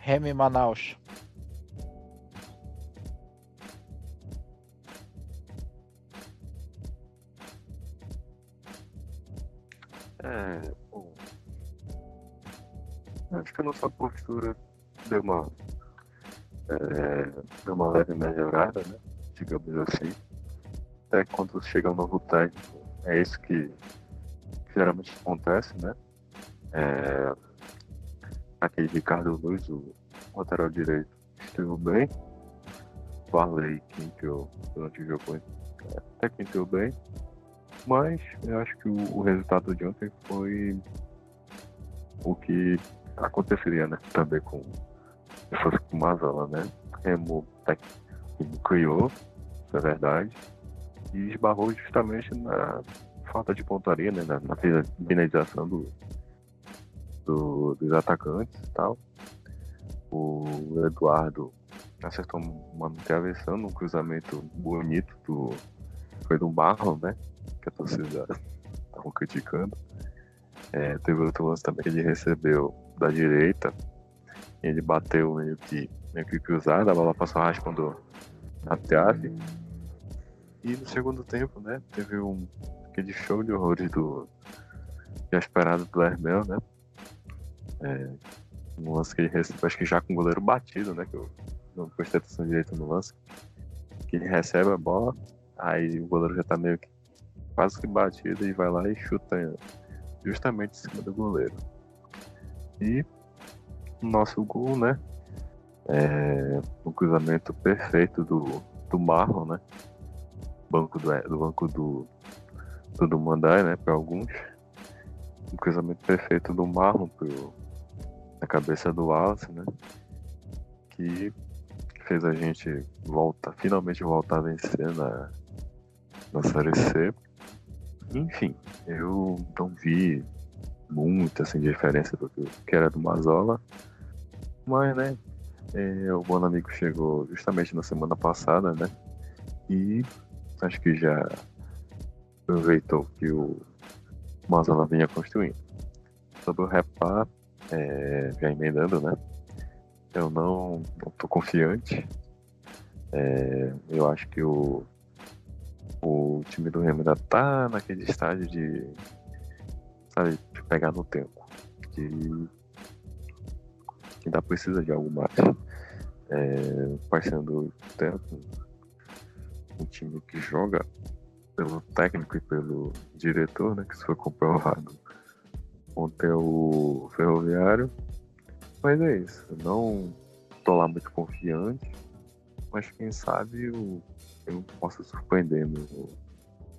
Remy Manaus? É, acho que a nossa postura deu uma, é, deu uma leve melhorada, né? Digamos assim. Até quando chega um novo técnico, é isso que geralmente acontece, né? É, aquele Ricardo Luiz, o lateral direito, esteve bem. Que entrou durante o jogo, até que entrou bem. Mas eu acho que o, o, resultado de ontem foi o que aconteceria, né? Também com se fosse com o Mazola, né? Remo, Remo criou, isso é verdade, e esbarrou justamente na falta de pontaria, né, na, na finalização do, do, dos atacantes e tal. O Eduardo acertou uma travessão num cruzamento bonito do. Foi do Marlon, né? Que a torcida estavam criticando. É, teve outro lance também que ele recebeu da direita. Ele bateu meio que, meio que cruzado, a bola passou raspando na trave. E no segundo tempo, né, teve um aquele show de horrores do esperado do Hermel, né? É, um lance que ele recebe, acho que já com o goleiro batido, né? Que eu não prestei atenção direito no lance. Que ele recebe a bola, aí o goleiro já tá meio que quase que batido e vai lá e chuta justamente em cima do goleiro. E nosso gol, né? É um cruzamento perfeito do, do Marlon, né? Banco do, do banco do, do Mandai, né? Para alguns. Um cruzamento perfeito do Marlon pro, na cabeça do Wallace, né? Que fez a gente voltar, finalmente voltar a vencer na, na Série C. Enfim, eu não vi muita assim, diferença do que era do Mazola. Mas, né, é, o Bom Amigo chegou justamente na semana passada, né? E acho que já aproveitou que o Mazola vinha construindo. Sobre o Repar, é, já emendando, né? Eu não, não tô confiante. É, eu acho que o, o time do Remo ainda tá naquele estágio de, sabe, de pegar no tempo. De, que ainda precisa de algo mais. É, parecendo tempo, um time que joga pelo técnico e pelo diretor, né, que isso foi comprovado ontem é o Ferroviário. Mas é isso, não tô lá muito confiante, mas quem sabe eu, eu posso surpreender no,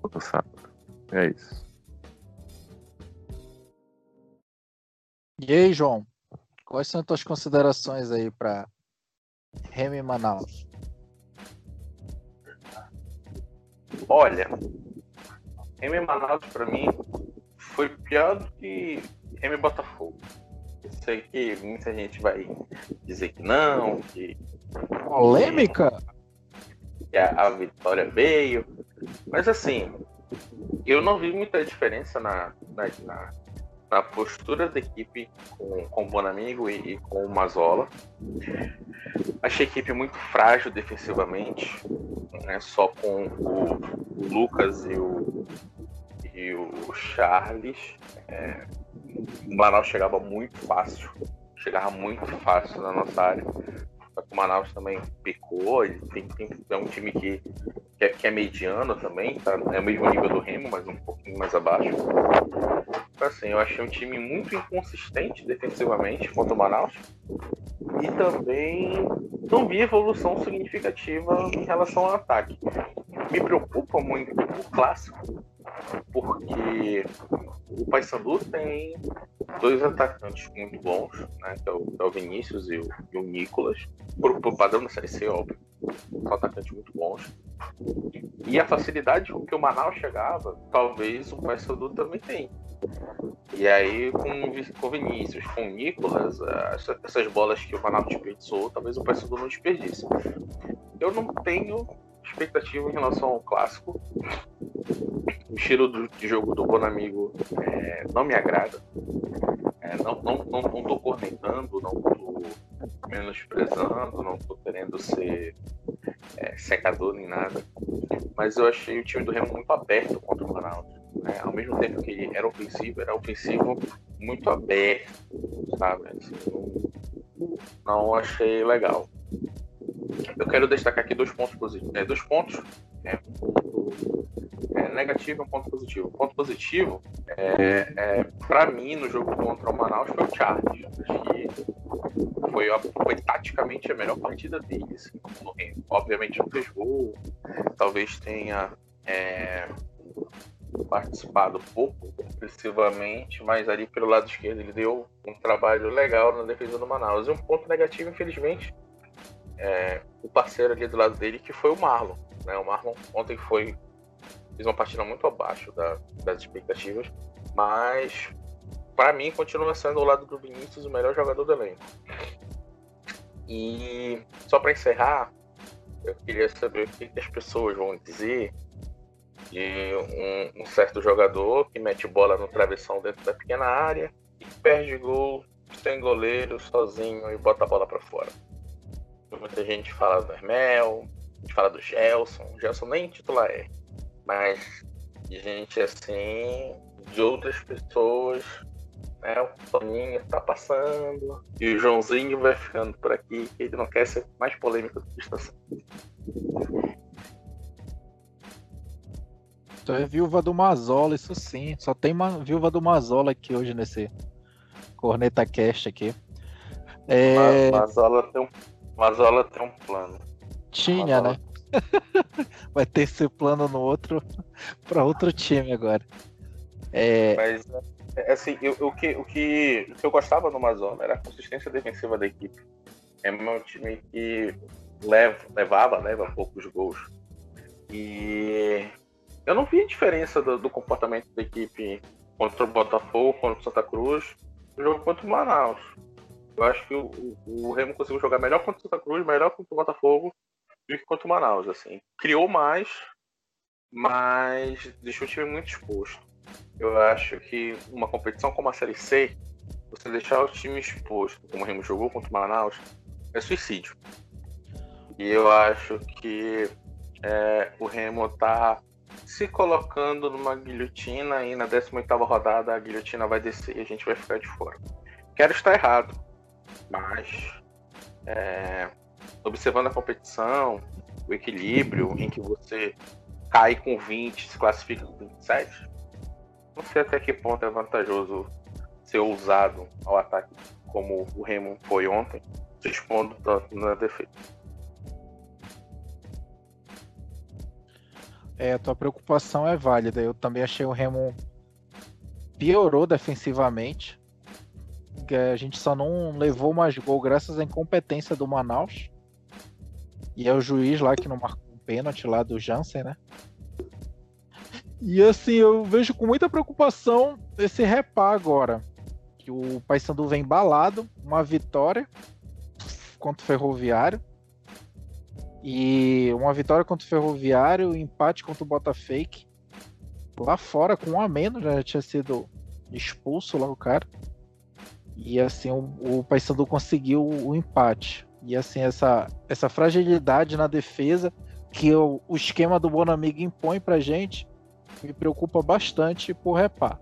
no sábado. É isso. E aí, João? Quais são as tuas considerações aí para Remy Manaus? Olha, Remy Manaus para mim foi pior do que Remy Botafogo. Sei que muita gente vai dizer que não, que. Polêmica? Que a, a vitória veio. Mas assim, eu não vi muita diferença na, na, na, na postura da equipe com, com o Bonamigo e, e com o Mazola. Achei a equipe muito frágil defensivamente, né, só com o, o Lucas e o, e o Charles. É, o Manaus chegava muito fácil, chegava muito fácil na nossa área. O Manaus também pecou, tem, tem, é um time que, que, é, que é mediano também, tá? é o mesmo nível do Remo, mas um pouquinho mais abaixo. Então, assim, eu achei um time muito inconsistente defensivamente contra o Manaus e também não vi evolução significativa em relação ao ataque. Me preocupa muito o clássico, porque o Paysandu tem dois atacantes muito bons, né, é o, que é o Vinícius e o, e o Nicolas, por, padrão da Série C, óbvio, são atacantes muito bons. E a facilidade com que o Manaus chegava, talvez o Paysandu também tem. E aí, com, o Vinícius, com o Nicolas, essas bolas que o Manaus desperdiçou, talvez o Paysandu não desperdice. Eu não tenho expectativa em relação ao clássico. O estilo de jogo do Bonamigo é, não me agrada. É, não, não, não, não tô cornetando, não tô menosprezando, não tô querendo ser é, secador nem nada. Mas eu achei o time do Remo muito aberto contra o Manaus. Né? Ao mesmo tempo que ele era ofensivo, era ofensivo muito aberto, sabe? Assim, não, não achei legal. Eu quero destacar aqui dois pontos positivos. É, dois pontos. É, é, negativo e um ponto positivo. O ponto positivo, é, é para mim, no jogo contra o Manaus, foi o Charles. Que foi, foi taticamente a melhor partida dele, assim. Obviamente não fez gol, talvez tenha é, participado pouco excessivamente, mas ali pelo lado esquerdo ele deu um trabalho legal na defesa do Manaus. E um ponto negativo, infelizmente, é, o parceiro ali do lado dele, que foi o Marlon. Né? O Marlon ontem foi fez uma partida muito abaixo da, das expectativas, mas para mim continua sendo ao lado do Vinícius o melhor jogador do elenco. E só para encerrar, eu queria saber o que as pessoas vão dizer de um, um, certo jogador que mete bola no travessão dentro da pequena área e perde gol sem goleiro, sozinho e bota a bola para fora. Muita gente fala do Hermel, a gente fala do Gelson. O Gelson nem titular é. Mas gente assim, de outras pessoas, né? O Toninho tá passando. E o Joãozinho vai ficando por aqui, que ele não quer ser mais polêmico do que está sendo. Tu é viúva do Mazola, isso sim. Só tem uma viúva do Mazola aqui hoje nesse Corneta Cast aqui. É... Mazola, tem um, Mazola tem um plano. Tinha, Mazola. né? Vai ter esse plano no outro para outro time agora. É... Mas é, assim, eu, o, que, o, que, o que eu gostava no Mazola era a consistência defensiva da equipe. É um time que leva, levava, leva poucos gols. E eu não vi a diferença do, do, comportamento da equipe contra o Botafogo, contra o Santa Cruz, no jogo contra o Manaus. Eu acho que o, o, o Remo conseguiu jogar melhor contra o Santa Cruz, melhor contra o Botafogo do que contra o Manaus. Assim. Criou mais, mas deixou o time muito exposto. Eu acho que uma competição como a Série C, você deixar o time exposto, como o Remo jogou contra o Manaus, é suicídio. E eu acho que é, o Remo está se colocando numa guilhotina e na 18 rodada a guilhotina vai descer e a gente vai ficar de fora. Quero estar errado, mas é, observando a competição, o equilíbrio em que você cai com 20, se classifica com 27, não sei até que ponto é vantajoso ser ousado ao ataque como o Remo foi ontem, se expondo na defesa. É, a tua preocupação é válida. Eu também achei o Remo piorou defensivamente. A gente só não levou mais gol graças à incompetência do Manaus. E é o juiz lá que não marcou um pênalti lá do Jansen, né? E assim, eu vejo com muita preocupação esse repá agora. Que o Paysandu vem balado, uma vitória contra o Ferroviário. E uma vitória contra o Ferroviário, um empate contra o Botafake. Lá fora, com um a menos, já tinha sido expulso lá o cara. E assim, o, o Paysandu conseguiu o empate. E assim, essa, essa fragilidade na defesa que o, o esquema do Bonamigo impõe pra gente me preocupa bastante por repar.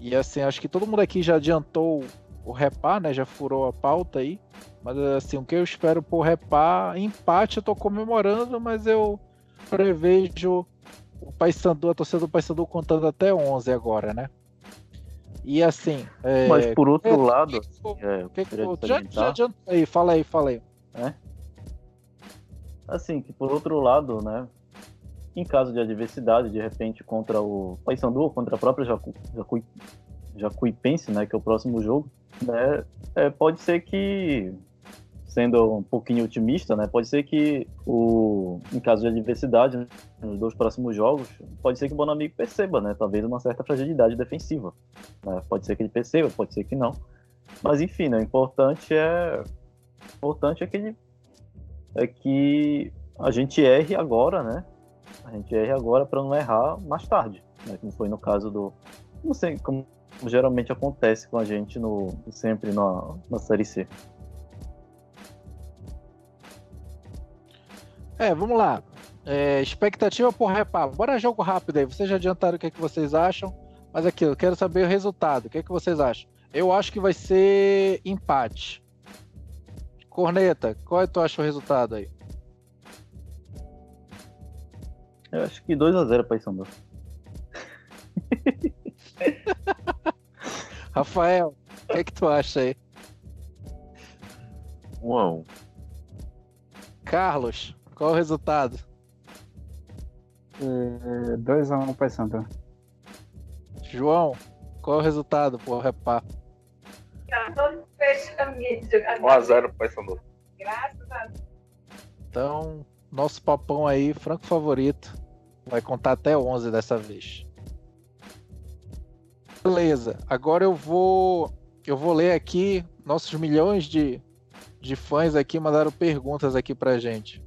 E assim, acho que todo mundo aqui já adiantou o repar, né? Já furou a pauta aí. Mas assim, o que eu espero por repar, empate eu tô comemorando, mas eu prevejo o Paysandu, a torcida do Paysandu contando até 11 agora, né? E assim. É... Mas por outro é, lado. Que que, é, que já, já adianta aí, fala aí, fala aí. É? Assim, que por outro lado, né? Em caso de adversidade, de repente, contra o Paysandu, contra a própria Jacu, Jacu, Jacuipense, né? Que é o próximo jogo, né? É, pode ser que sendo um pouquinho otimista, né, pode ser que o, em caso de adversidade nos dois próximos jogos, pode ser que o Bonamigo perceba, né, talvez uma certa fragilidade defensiva. Né, pode ser que ele perceba, pode ser que não. Mas enfim, né, o importante é, o importante é que ele, é que a gente erre agora, né? A gente erre agora para não errar mais tarde, né, como foi no caso do, não sei, como geralmente acontece com a gente no sempre na, na série C. É, vamos lá. É, expectativa por reparo. Bora jogo rápido aí. Vocês já adiantaram o que, é que vocês acham. Mas aqui, eu quero saber o resultado. O que, é que vocês acham? Eu acho que vai ser empate. Corneta, qual é tu acha o resultado aí? Eu acho que 2x0 para São Rafael, o que, é que tu acha aí? 1x1. Carlos. Qual o resultado? 2x1 é, um para Santo. João, qual o resultado por repá? 1x0 para Santo. Graças a Deus. Então, nosso papão aí, franco favorito, vai contar até 11 dessa vez. Beleza, agora eu vou eu vou ler aqui nossos milhões de, de fãs aqui mandaram perguntas aqui pra gente.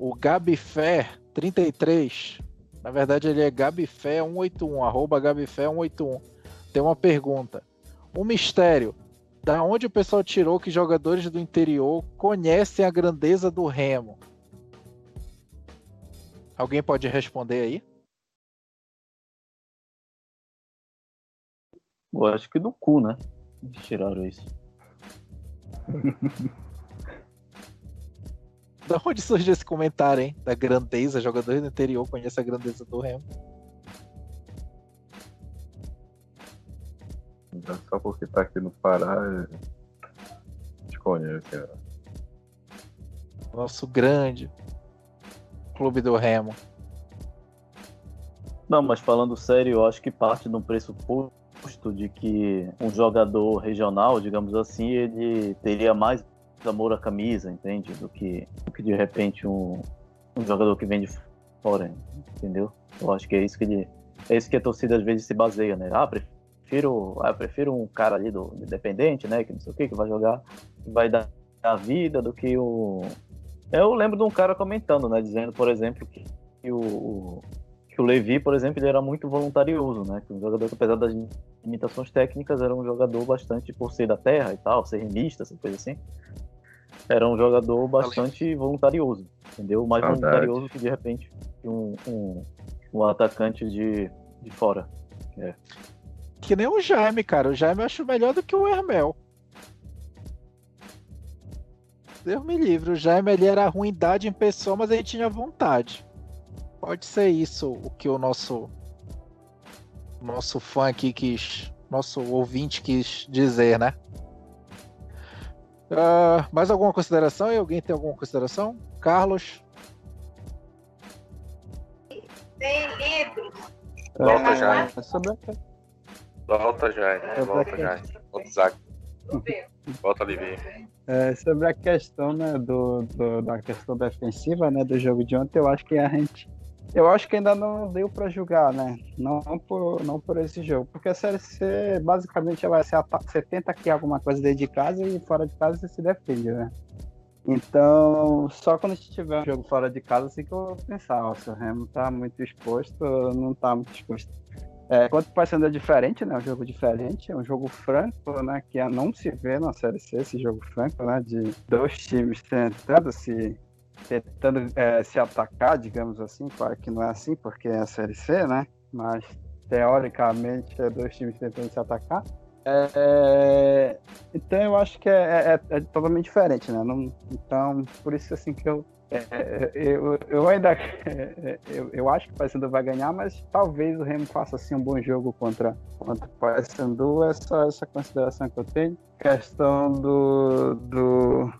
O Gabifé 33, na verdade ele é Gabifé 181, arroba Gabifé 181. Tem uma pergunta. O mistério, Da onde o pessoal tirou que jogadores do interior conhecem a grandeza do Remo? Alguém pode responder aí? Eu acho que do cu, né? Eles tiraram isso. Da onde surgiu esse comentário, hein? Da grandeza, jogadores do interior conhecem a grandeza do Remo. Só porque tá aqui no Pará, a gente conhece. Né? Nosso grande clube do Remo. Não, mas falando sério, eu acho que parte de um pressuposto de que um jogador regional, digamos assim, ele teria mais amor à camisa, entende? Do que, do que de repente um, um jogador que vem de fora, entendeu? Eu acho que é isso que ele, é isso que a torcida às vezes se baseia, né? Ah, prefiro, ah, prefiro um cara ali do independente, né? Que não sei o que, que vai jogar, que vai dar a vida do que o. Eu lembro de um cara comentando, né? Dizendo, por exemplo, que, que o, que o Levi, por exemplo, ele era muito voluntarioso, né? Que um jogador que, apesar das limitações técnicas, era um jogador bastante por ser da terra e tal, ser remista, essa coisa assim. Era um jogador bastante voluntarioso, entendeu? Mais Verdade. voluntarioso que de repente um, um, um atacante de, de fora. É. Que nem o Jaime, cara. O Jaime eu acho melhor do que o Hermel. Deus me livre. O Jaime ele era ruindade em pessoa, mas ele tinha vontade. Pode ser isso o que o nosso nosso fã aqui quis, nosso ouvinte quis dizer, né? Uh, mais alguma consideração? E alguém tem alguma consideração? Carlos? Tem livros. Volta já. É. Volta já. Volta já. Volta, Zac. Volta, Livinho. É, sobre a questão né, do, do, da questão defensiva né, do jogo de ontem, eu acho que a gente eu acho que ainda não deu para julgar, né? Não, por, não por esse jogo. Porque a Série C, basicamente, ela se você tenta criar alguma coisa dentro de casa e fora de casa você se defende, né? Então, só quando a gente tiver um jogo fora de casa, assim que eu vou pensar, ó, se o Remo tá muito exposto, não tá muito exposto. É, quanto é diferente, né? Um jogo diferente, é um jogo franco, né? Que não se vê na Série C, esse jogo franco, né? De dois times tentando se tentando é, se atacar, digamos assim. Claro que não é assim, porque é a Série C, né? Mas teoricamente é dois times tentando se atacar. É, então eu acho que é, é, é, totalmente diferente, né? Não, então, por isso assim que eu é, é, eu, eu ainda eu, eu acho que o Paysandu vai ganhar, mas talvez o Remo faça assim um bom jogo contra, contra o Paysandu. Essa essa consideração que eu tenho. Questão do, do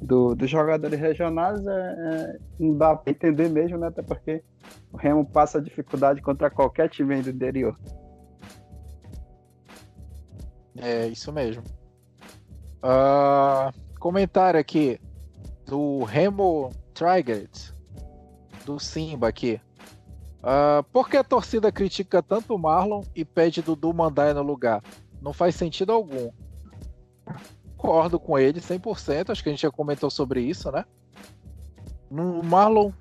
do, dos jogadores regionais é, é, não dá para entender mesmo, né? Até porque o Remo passa dificuldade contra qualquer time do interior. É, isso mesmo. Uh, comentário aqui do Remo Trigert, do Simba aqui. Uh, por que a torcida critica tanto o Marlon e pede Dudu mandar no lugar? Não faz sentido algum concordo com ele 100%, acho que a gente já comentou sobre isso, né? No Marlon,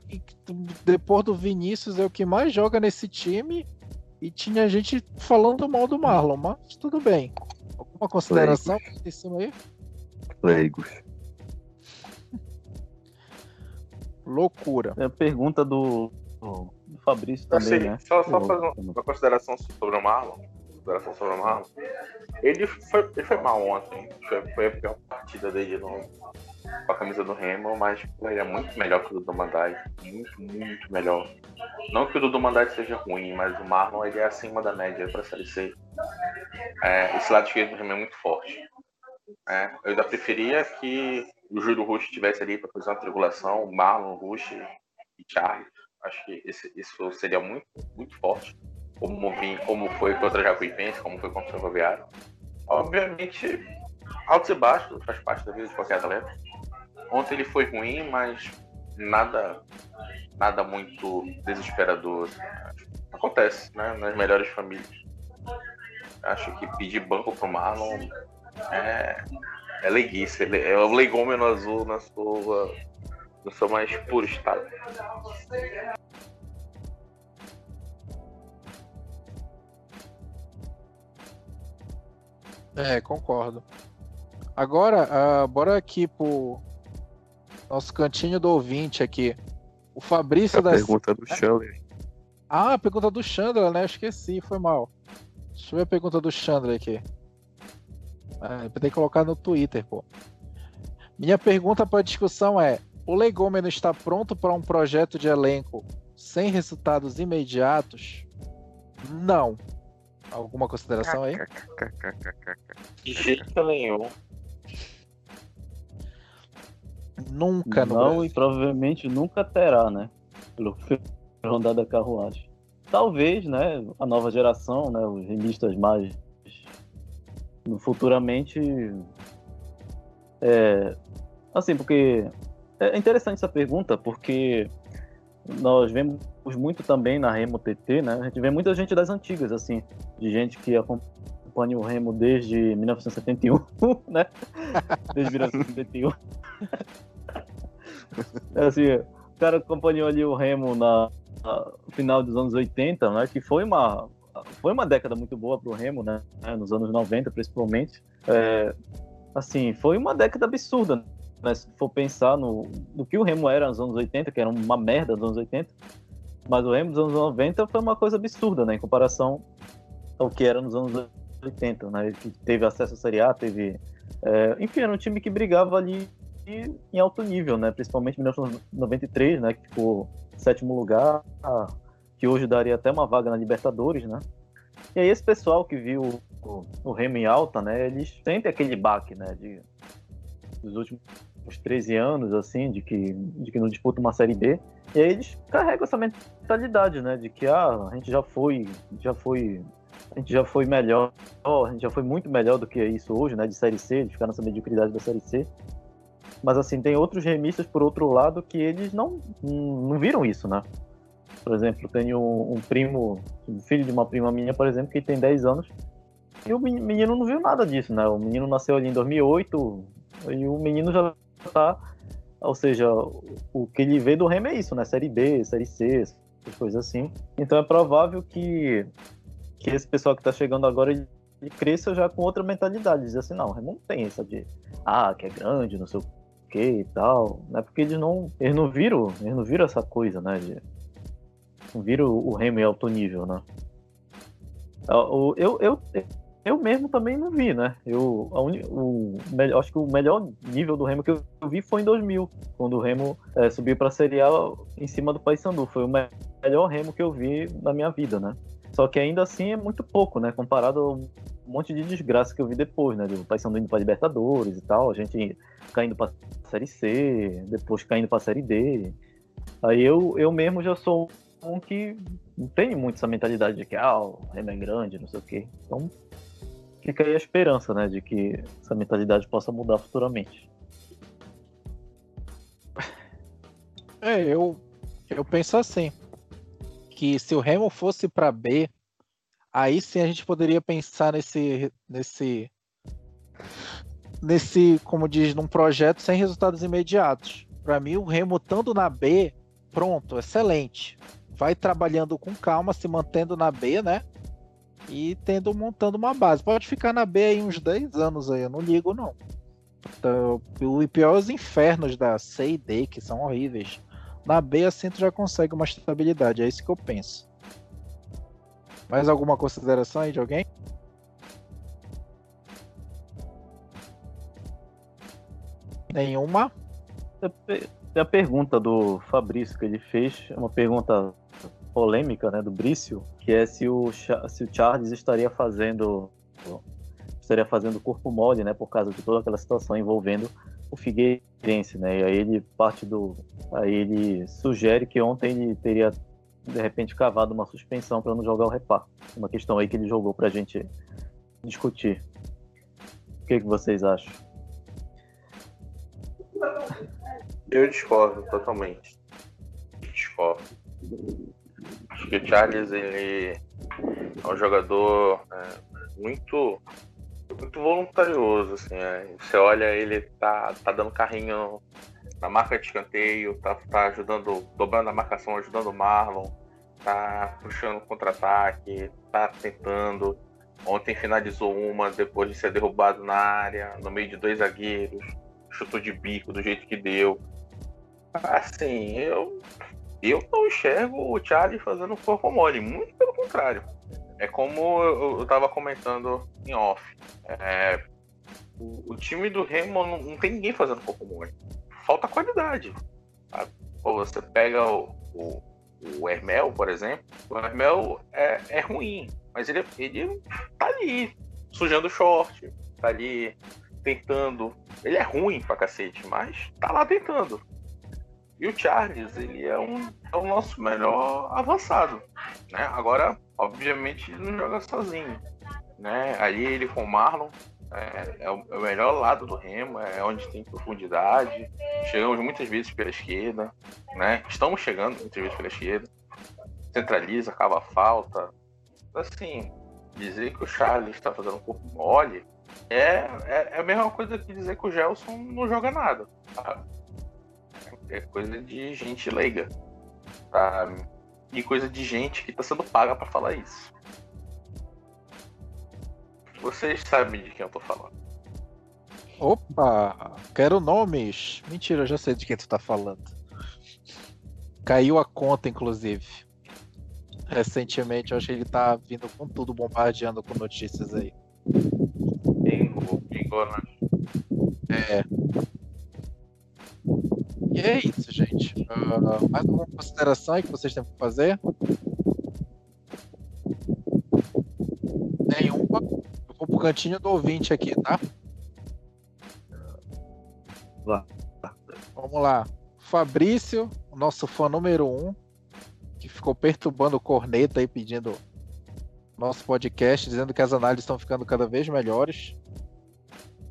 depois do Vinícius, é o que mais joga nesse time e tinha gente falando mal do Marlon, mas tudo bem. Alguma consideração Leigos. em cima aí? Leigos. Loucura. É a pergunta do, do Fabrício também, assim, né? Só, só fazer uma, uma consideração sobre o Marlon. Ele foi, ele foi mal ontem. Foi, a pior partida dele no, com a camisa do Remo, mas ele é muito melhor que o Dudu Mandai. Muito, muito melhor. Não que o Dudu Mandai seja ruim, mas o Marlon ele é acima da média para a Série C. É, esse lado esquerdo do Remo é muito forte. É, eu ainda preferia que o Júlio Rush estivesse ali para fazer uma tribulação, Marlon, Rush e Charles. Acho que esse, isso seria muito, muito forte como, vim, como foi contra a Jacuipense, como foi contra o Ferroviário. Obviamente, altos e baixos faz parte da vida de qualquer atleta. Ontem ele foi ruim, mas nada nada muito desesperador. Acontece, né? Nas melhores famílias. Acho que pedir banco pro Marlon é, é leguice. É o legômeno azul na sua, no seu mais puro estado. É, concordo. Agora, uh, bora aqui pro nosso cantinho do ouvinte aqui. O Fabrício a da. Pergunta do Chandler. Ah, a pergunta do Chandler, né? Eu esqueci, foi mal. Deixa eu ver a pergunta do Chandler aqui. Ah, tem que colocar no Twitter, pô. Minha pergunta para discussão é: o Legômeno está pronto para um projeto de elenco sem resultados imediatos? Não. Alguma consideração aí? De jeito nenhum. Nunca no Não, Brasil. e provavelmente nunca terá, né? Pelo andar da carruagem. Talvez, né, a nova geração, né, os remistas mais futuramente é, assim, porque é interessante essa pergunta, porque nós vemos muito também na Remo TT, né? A gente vê muita gente das antigas, assim, de gente que acompanha o Remo desde 1971, né? Desde 1971. assim, o cara acompanhou ali o Remo na, na final dos anos 80, né? Que foi uma foi uma década muito boa para o Remo, né? Nos anos 90, principalmente. É, assim, foi uma década absurda, né? Se for pensar no, no que o Remo era nos anos 80, que era uma merda nos anos 80, mas o Remo dos anos 90 foi uma coisa absurda, né? Em comparação ao que era nos anos 80, né? Que teve acesso à Série A, teve... É, enfim, era um time que brigava ali em alto nível, né? Principalmente em 1993, né? Que ficou sétimo lugar, que hoje daria até uma vaga na Libertadores, né? E aí esse pessoal que viu o, o Remo em alta, né? Eles sentem aquele baque, né? De, dos últimos 13 anos, assim, de que, de que não disputa uma Série B. E aí eles carregam essa mentalidade, né? De que, ah, a gente já foi, já foi, a gente já foi melhor, a gente já foi muito melhor do que isso hoje, né? De Série C, de ficar nessa mediocridade da Série C. Mas, assim, tem outros remistas, por outro lado, que eles não, não viram isso, né? Por exemplo, tenho um, um primo, um filho de uma prima minha, por exemplo, que tem 10 anos, e o menino não viu nada disso, né? O menino nasceu ali em 2008 e o menino já tá, ou seja, o que ele vê do Remo é isso, né? Série B, Série C, coisas assim. Então é provável que que esse pessoal que tá chegando agora ele, cresça já com outra mentalidade, dizer assim, não, o Remo não tem essa de ah, que é grande, não sei o que e tal, né? Porque eles não, eles não viram, eles não viram essa coisa, né? De, não viram o Remo em alto nível, né? Eu, eu, eu, eu mesmo também não vi, né? Eu, uni, o, acho que o melhor nível do Remo que eu, vi foi em 2000, quando o Remo é, subiu para a Série A em cima do Paysandu. Foi o melhor Remo que eu vi na minha vida, né? Só que ainda assim é muito pouco, né? Comparado ao monte de desgraça que eu vi depois, né? Do Paysandu indo para Libertadores e tal, a gente caindo para Série C, depois caindo para Série D. Aí eu, eu mesmo já sou um que não tem muito essa mentalidade de que ah, o Remo é grande, não sei o quê. Então fica aí a esperança, né, de que essa mentalidade possa mudar futuramente. É, eu, eu penso assim, que se o Remo fosse para B, aí sim a gente poderia pensar nesse, nesse, nesse, como diz, num projeto sem resultados imediatos. Para mim, o Remo estando na B, pronto, excelente. Vai trabalhando com calma, se mantendo na B, né? E tendo montando uma base. Pode ficar na B aí uns 10 anos aí, eu não ligo não. Então, o pior é os infernos da C e D, que são horríveis. Na B assim tu já consegue uma estabilidade, é isso que eu penso. Mais alguma consideração aí de alguém? Nenhuma? A pergunta do Fabrício que ele fez é uma pergunta polêmica, né, do Brício, que é se o, se o Charles estaria fazendo estaria fazendo corpo mole, né, por causa de toda aquela situação envolvendo o Figueirense, né? E aí ele parte do aí ele sugere que ontem ele teria de repente cavado uma suspensão para não jogar o repar. Uma questão aí que ele jogou para a gente discutir. O que, que vocês acham? Eu discordo totalmente. Discordo. Que o Charles ele é um jogador é, muito muito voluntarioso, assim. É. Você olha, ele tá, tá dando carrinho na marca de escanteio, tá, tá ajudando, dobrando a marcação, ajudando o Marlon, tá puxando contra-ataque, tá tentando. Ontem finalizou uma depois de ser derrubado na área, no meio de dois zagueiros, chutou de bico do jeito que deu. Assim, eu eu não enxergo o Charlie fazendo corpo mole, muito pelo contrário. É como eu, estava comentando em off. É, o, o, time do Remo não, não, tem ninguém fazendo corpo mole. Falta qualidade. Pô, você pega o, o, o, Hermel, por exemplo. O Hermel é, é ruim, mas ele, ele tá ali, sujando short, tá ali tentando. Ele é ruim pra cacete, mas tá lá tentando. E o Charles, ele é, um, é o nosso melhor avançado. Né? Agora, obviamente, ele não joga sozinho. Né? Ali ele com o Marlon é, é, o, é, o, melhor lado do Remo, é onde tem profundidade. Chegamos muitas vezes pela esquerda, né? Estamos chegando muitas vezes pela esquerda. Centraliza, cava falta. Assim, dizer que o Charles está fazendo um corpo mole é, é, é, a mesma coisa que dizer que o Gelson não joga nada. É coisa de gente leiga. Tá? E coisa de gente que está sendo paga para falar isso. Vocês sabem de quem eu tô falando. Opa! Quero nomes. Mentira, eu já sei de quem tu tá falando. Caiu a conta, inclusive. Recentemente, eu acho que ele tá vindo com tudo, bombardeando com notícias aí. Bingo, bingo, né? É. E é isso, gente. Uh, mais alguma consideração aí que vocês têm que fazer? Nenhuma. Eu vou pro cantinho do ouvinte aqui, tá? Vá. Vamos lá. Fabrício, nosso fã número um, que ficou perturbando o corneta aí pedindo nosso podcast, dizendo que as análises estão ficando cada vez melhores.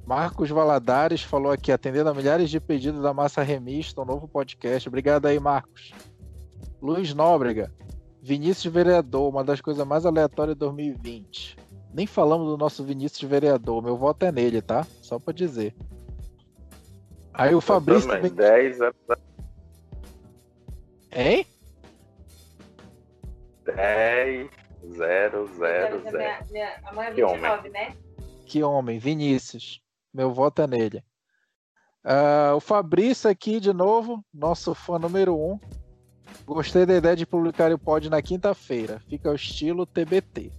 Marcos Valadares falou aqui, atendendo a milhares de pedidos da Massa Remista, um novo podcast. Obrigado aí, Marcos. Luiz Nóbrega, Vinícius Vereador, uma das coisas mais aleatórias de 2020. Nem falamos do nosso Vinícius Vereador, meu voto é nele, tá? Só pra dizer. Aí o Fabrício também. 10 Hein? 10 0 0 0. Que homem. Né? Que homem, Vinícius. Meu voto é nele. Uh, o Fabrício aqui de novo, nosso fã número um. Gostei da ideia de publicar o pod na quinta-feira. Fica ao estilo TBT.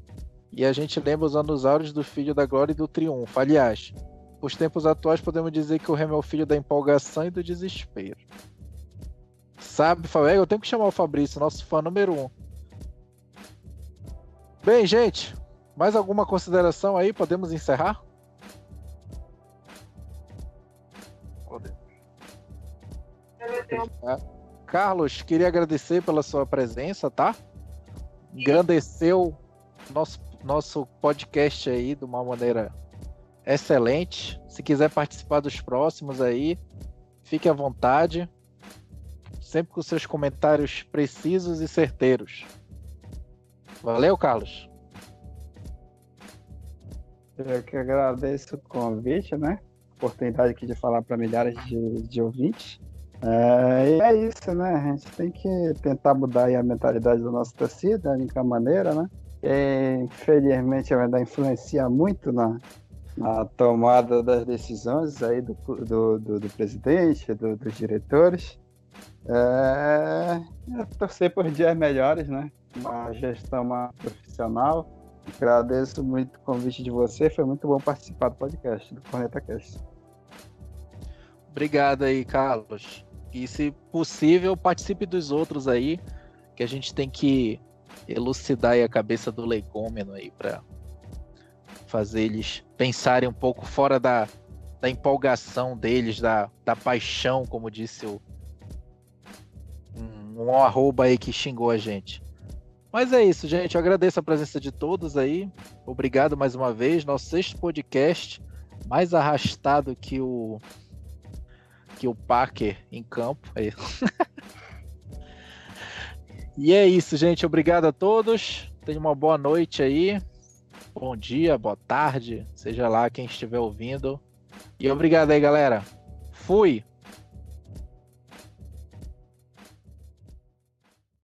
E a gente lembra os anos do Filho da Glória e do Triunfo. Aliás, os tempos atuais podemos dizer que o Remo é o filho da empolgação e do desespero. Sabe, Fabrício? Eu tenho que chamar o Fabrício, nosso fã número um. Bem, gente, mais alguma consideração aí? Podemos encerrar? Carlos, queria agradecer pela sua presença, tá? Engrandeceu nosso, nosso podcast aí de uma maneira excelente. Se quiser participar dos próximos aí, fique à vontade. Sempre com seus comentários precisos e certeiros. Valeu, Carlos. Eu que agradeço o convite, né? Oportunidade aqui de falar para milhares de, de ouvintes. É, e é isso, né? A gente tem que tentar mudar a mentalidade da nossa torcida, da única maneira, né? E, infelizmente ainda influencia muito na, na tomada das decisões aí do, do, do, do presidente, do, dos diretores. É, é torcer por dias melhores, né? Uma gestão mais profissional. Agradeço muito o convite de você, foi muito bom participar do podcast, do Corneta Cast. Obrigado aí, Carlos. E se possível, participe dos outros aí, que a gente tem que elucidar a cabeça do leicômeno aí para fazer eles pensarem um pouco fora da, da empolgação deles, da, da paixão, como disse o um, um arroba aí que xingou a gente. Mas é isso, gente. Eu agradeço a presença de todos aí. Obrigado mais uma vez. Nosso sexto podcast, mais arrastado que o que o Parker em campo. É e é isso, gente. Obrigado a todos. Tenha uma boa noite aí. Bom dia, boa tarde, seja lá quem estiver ouvindo. E obrigado aí, galera. Fui!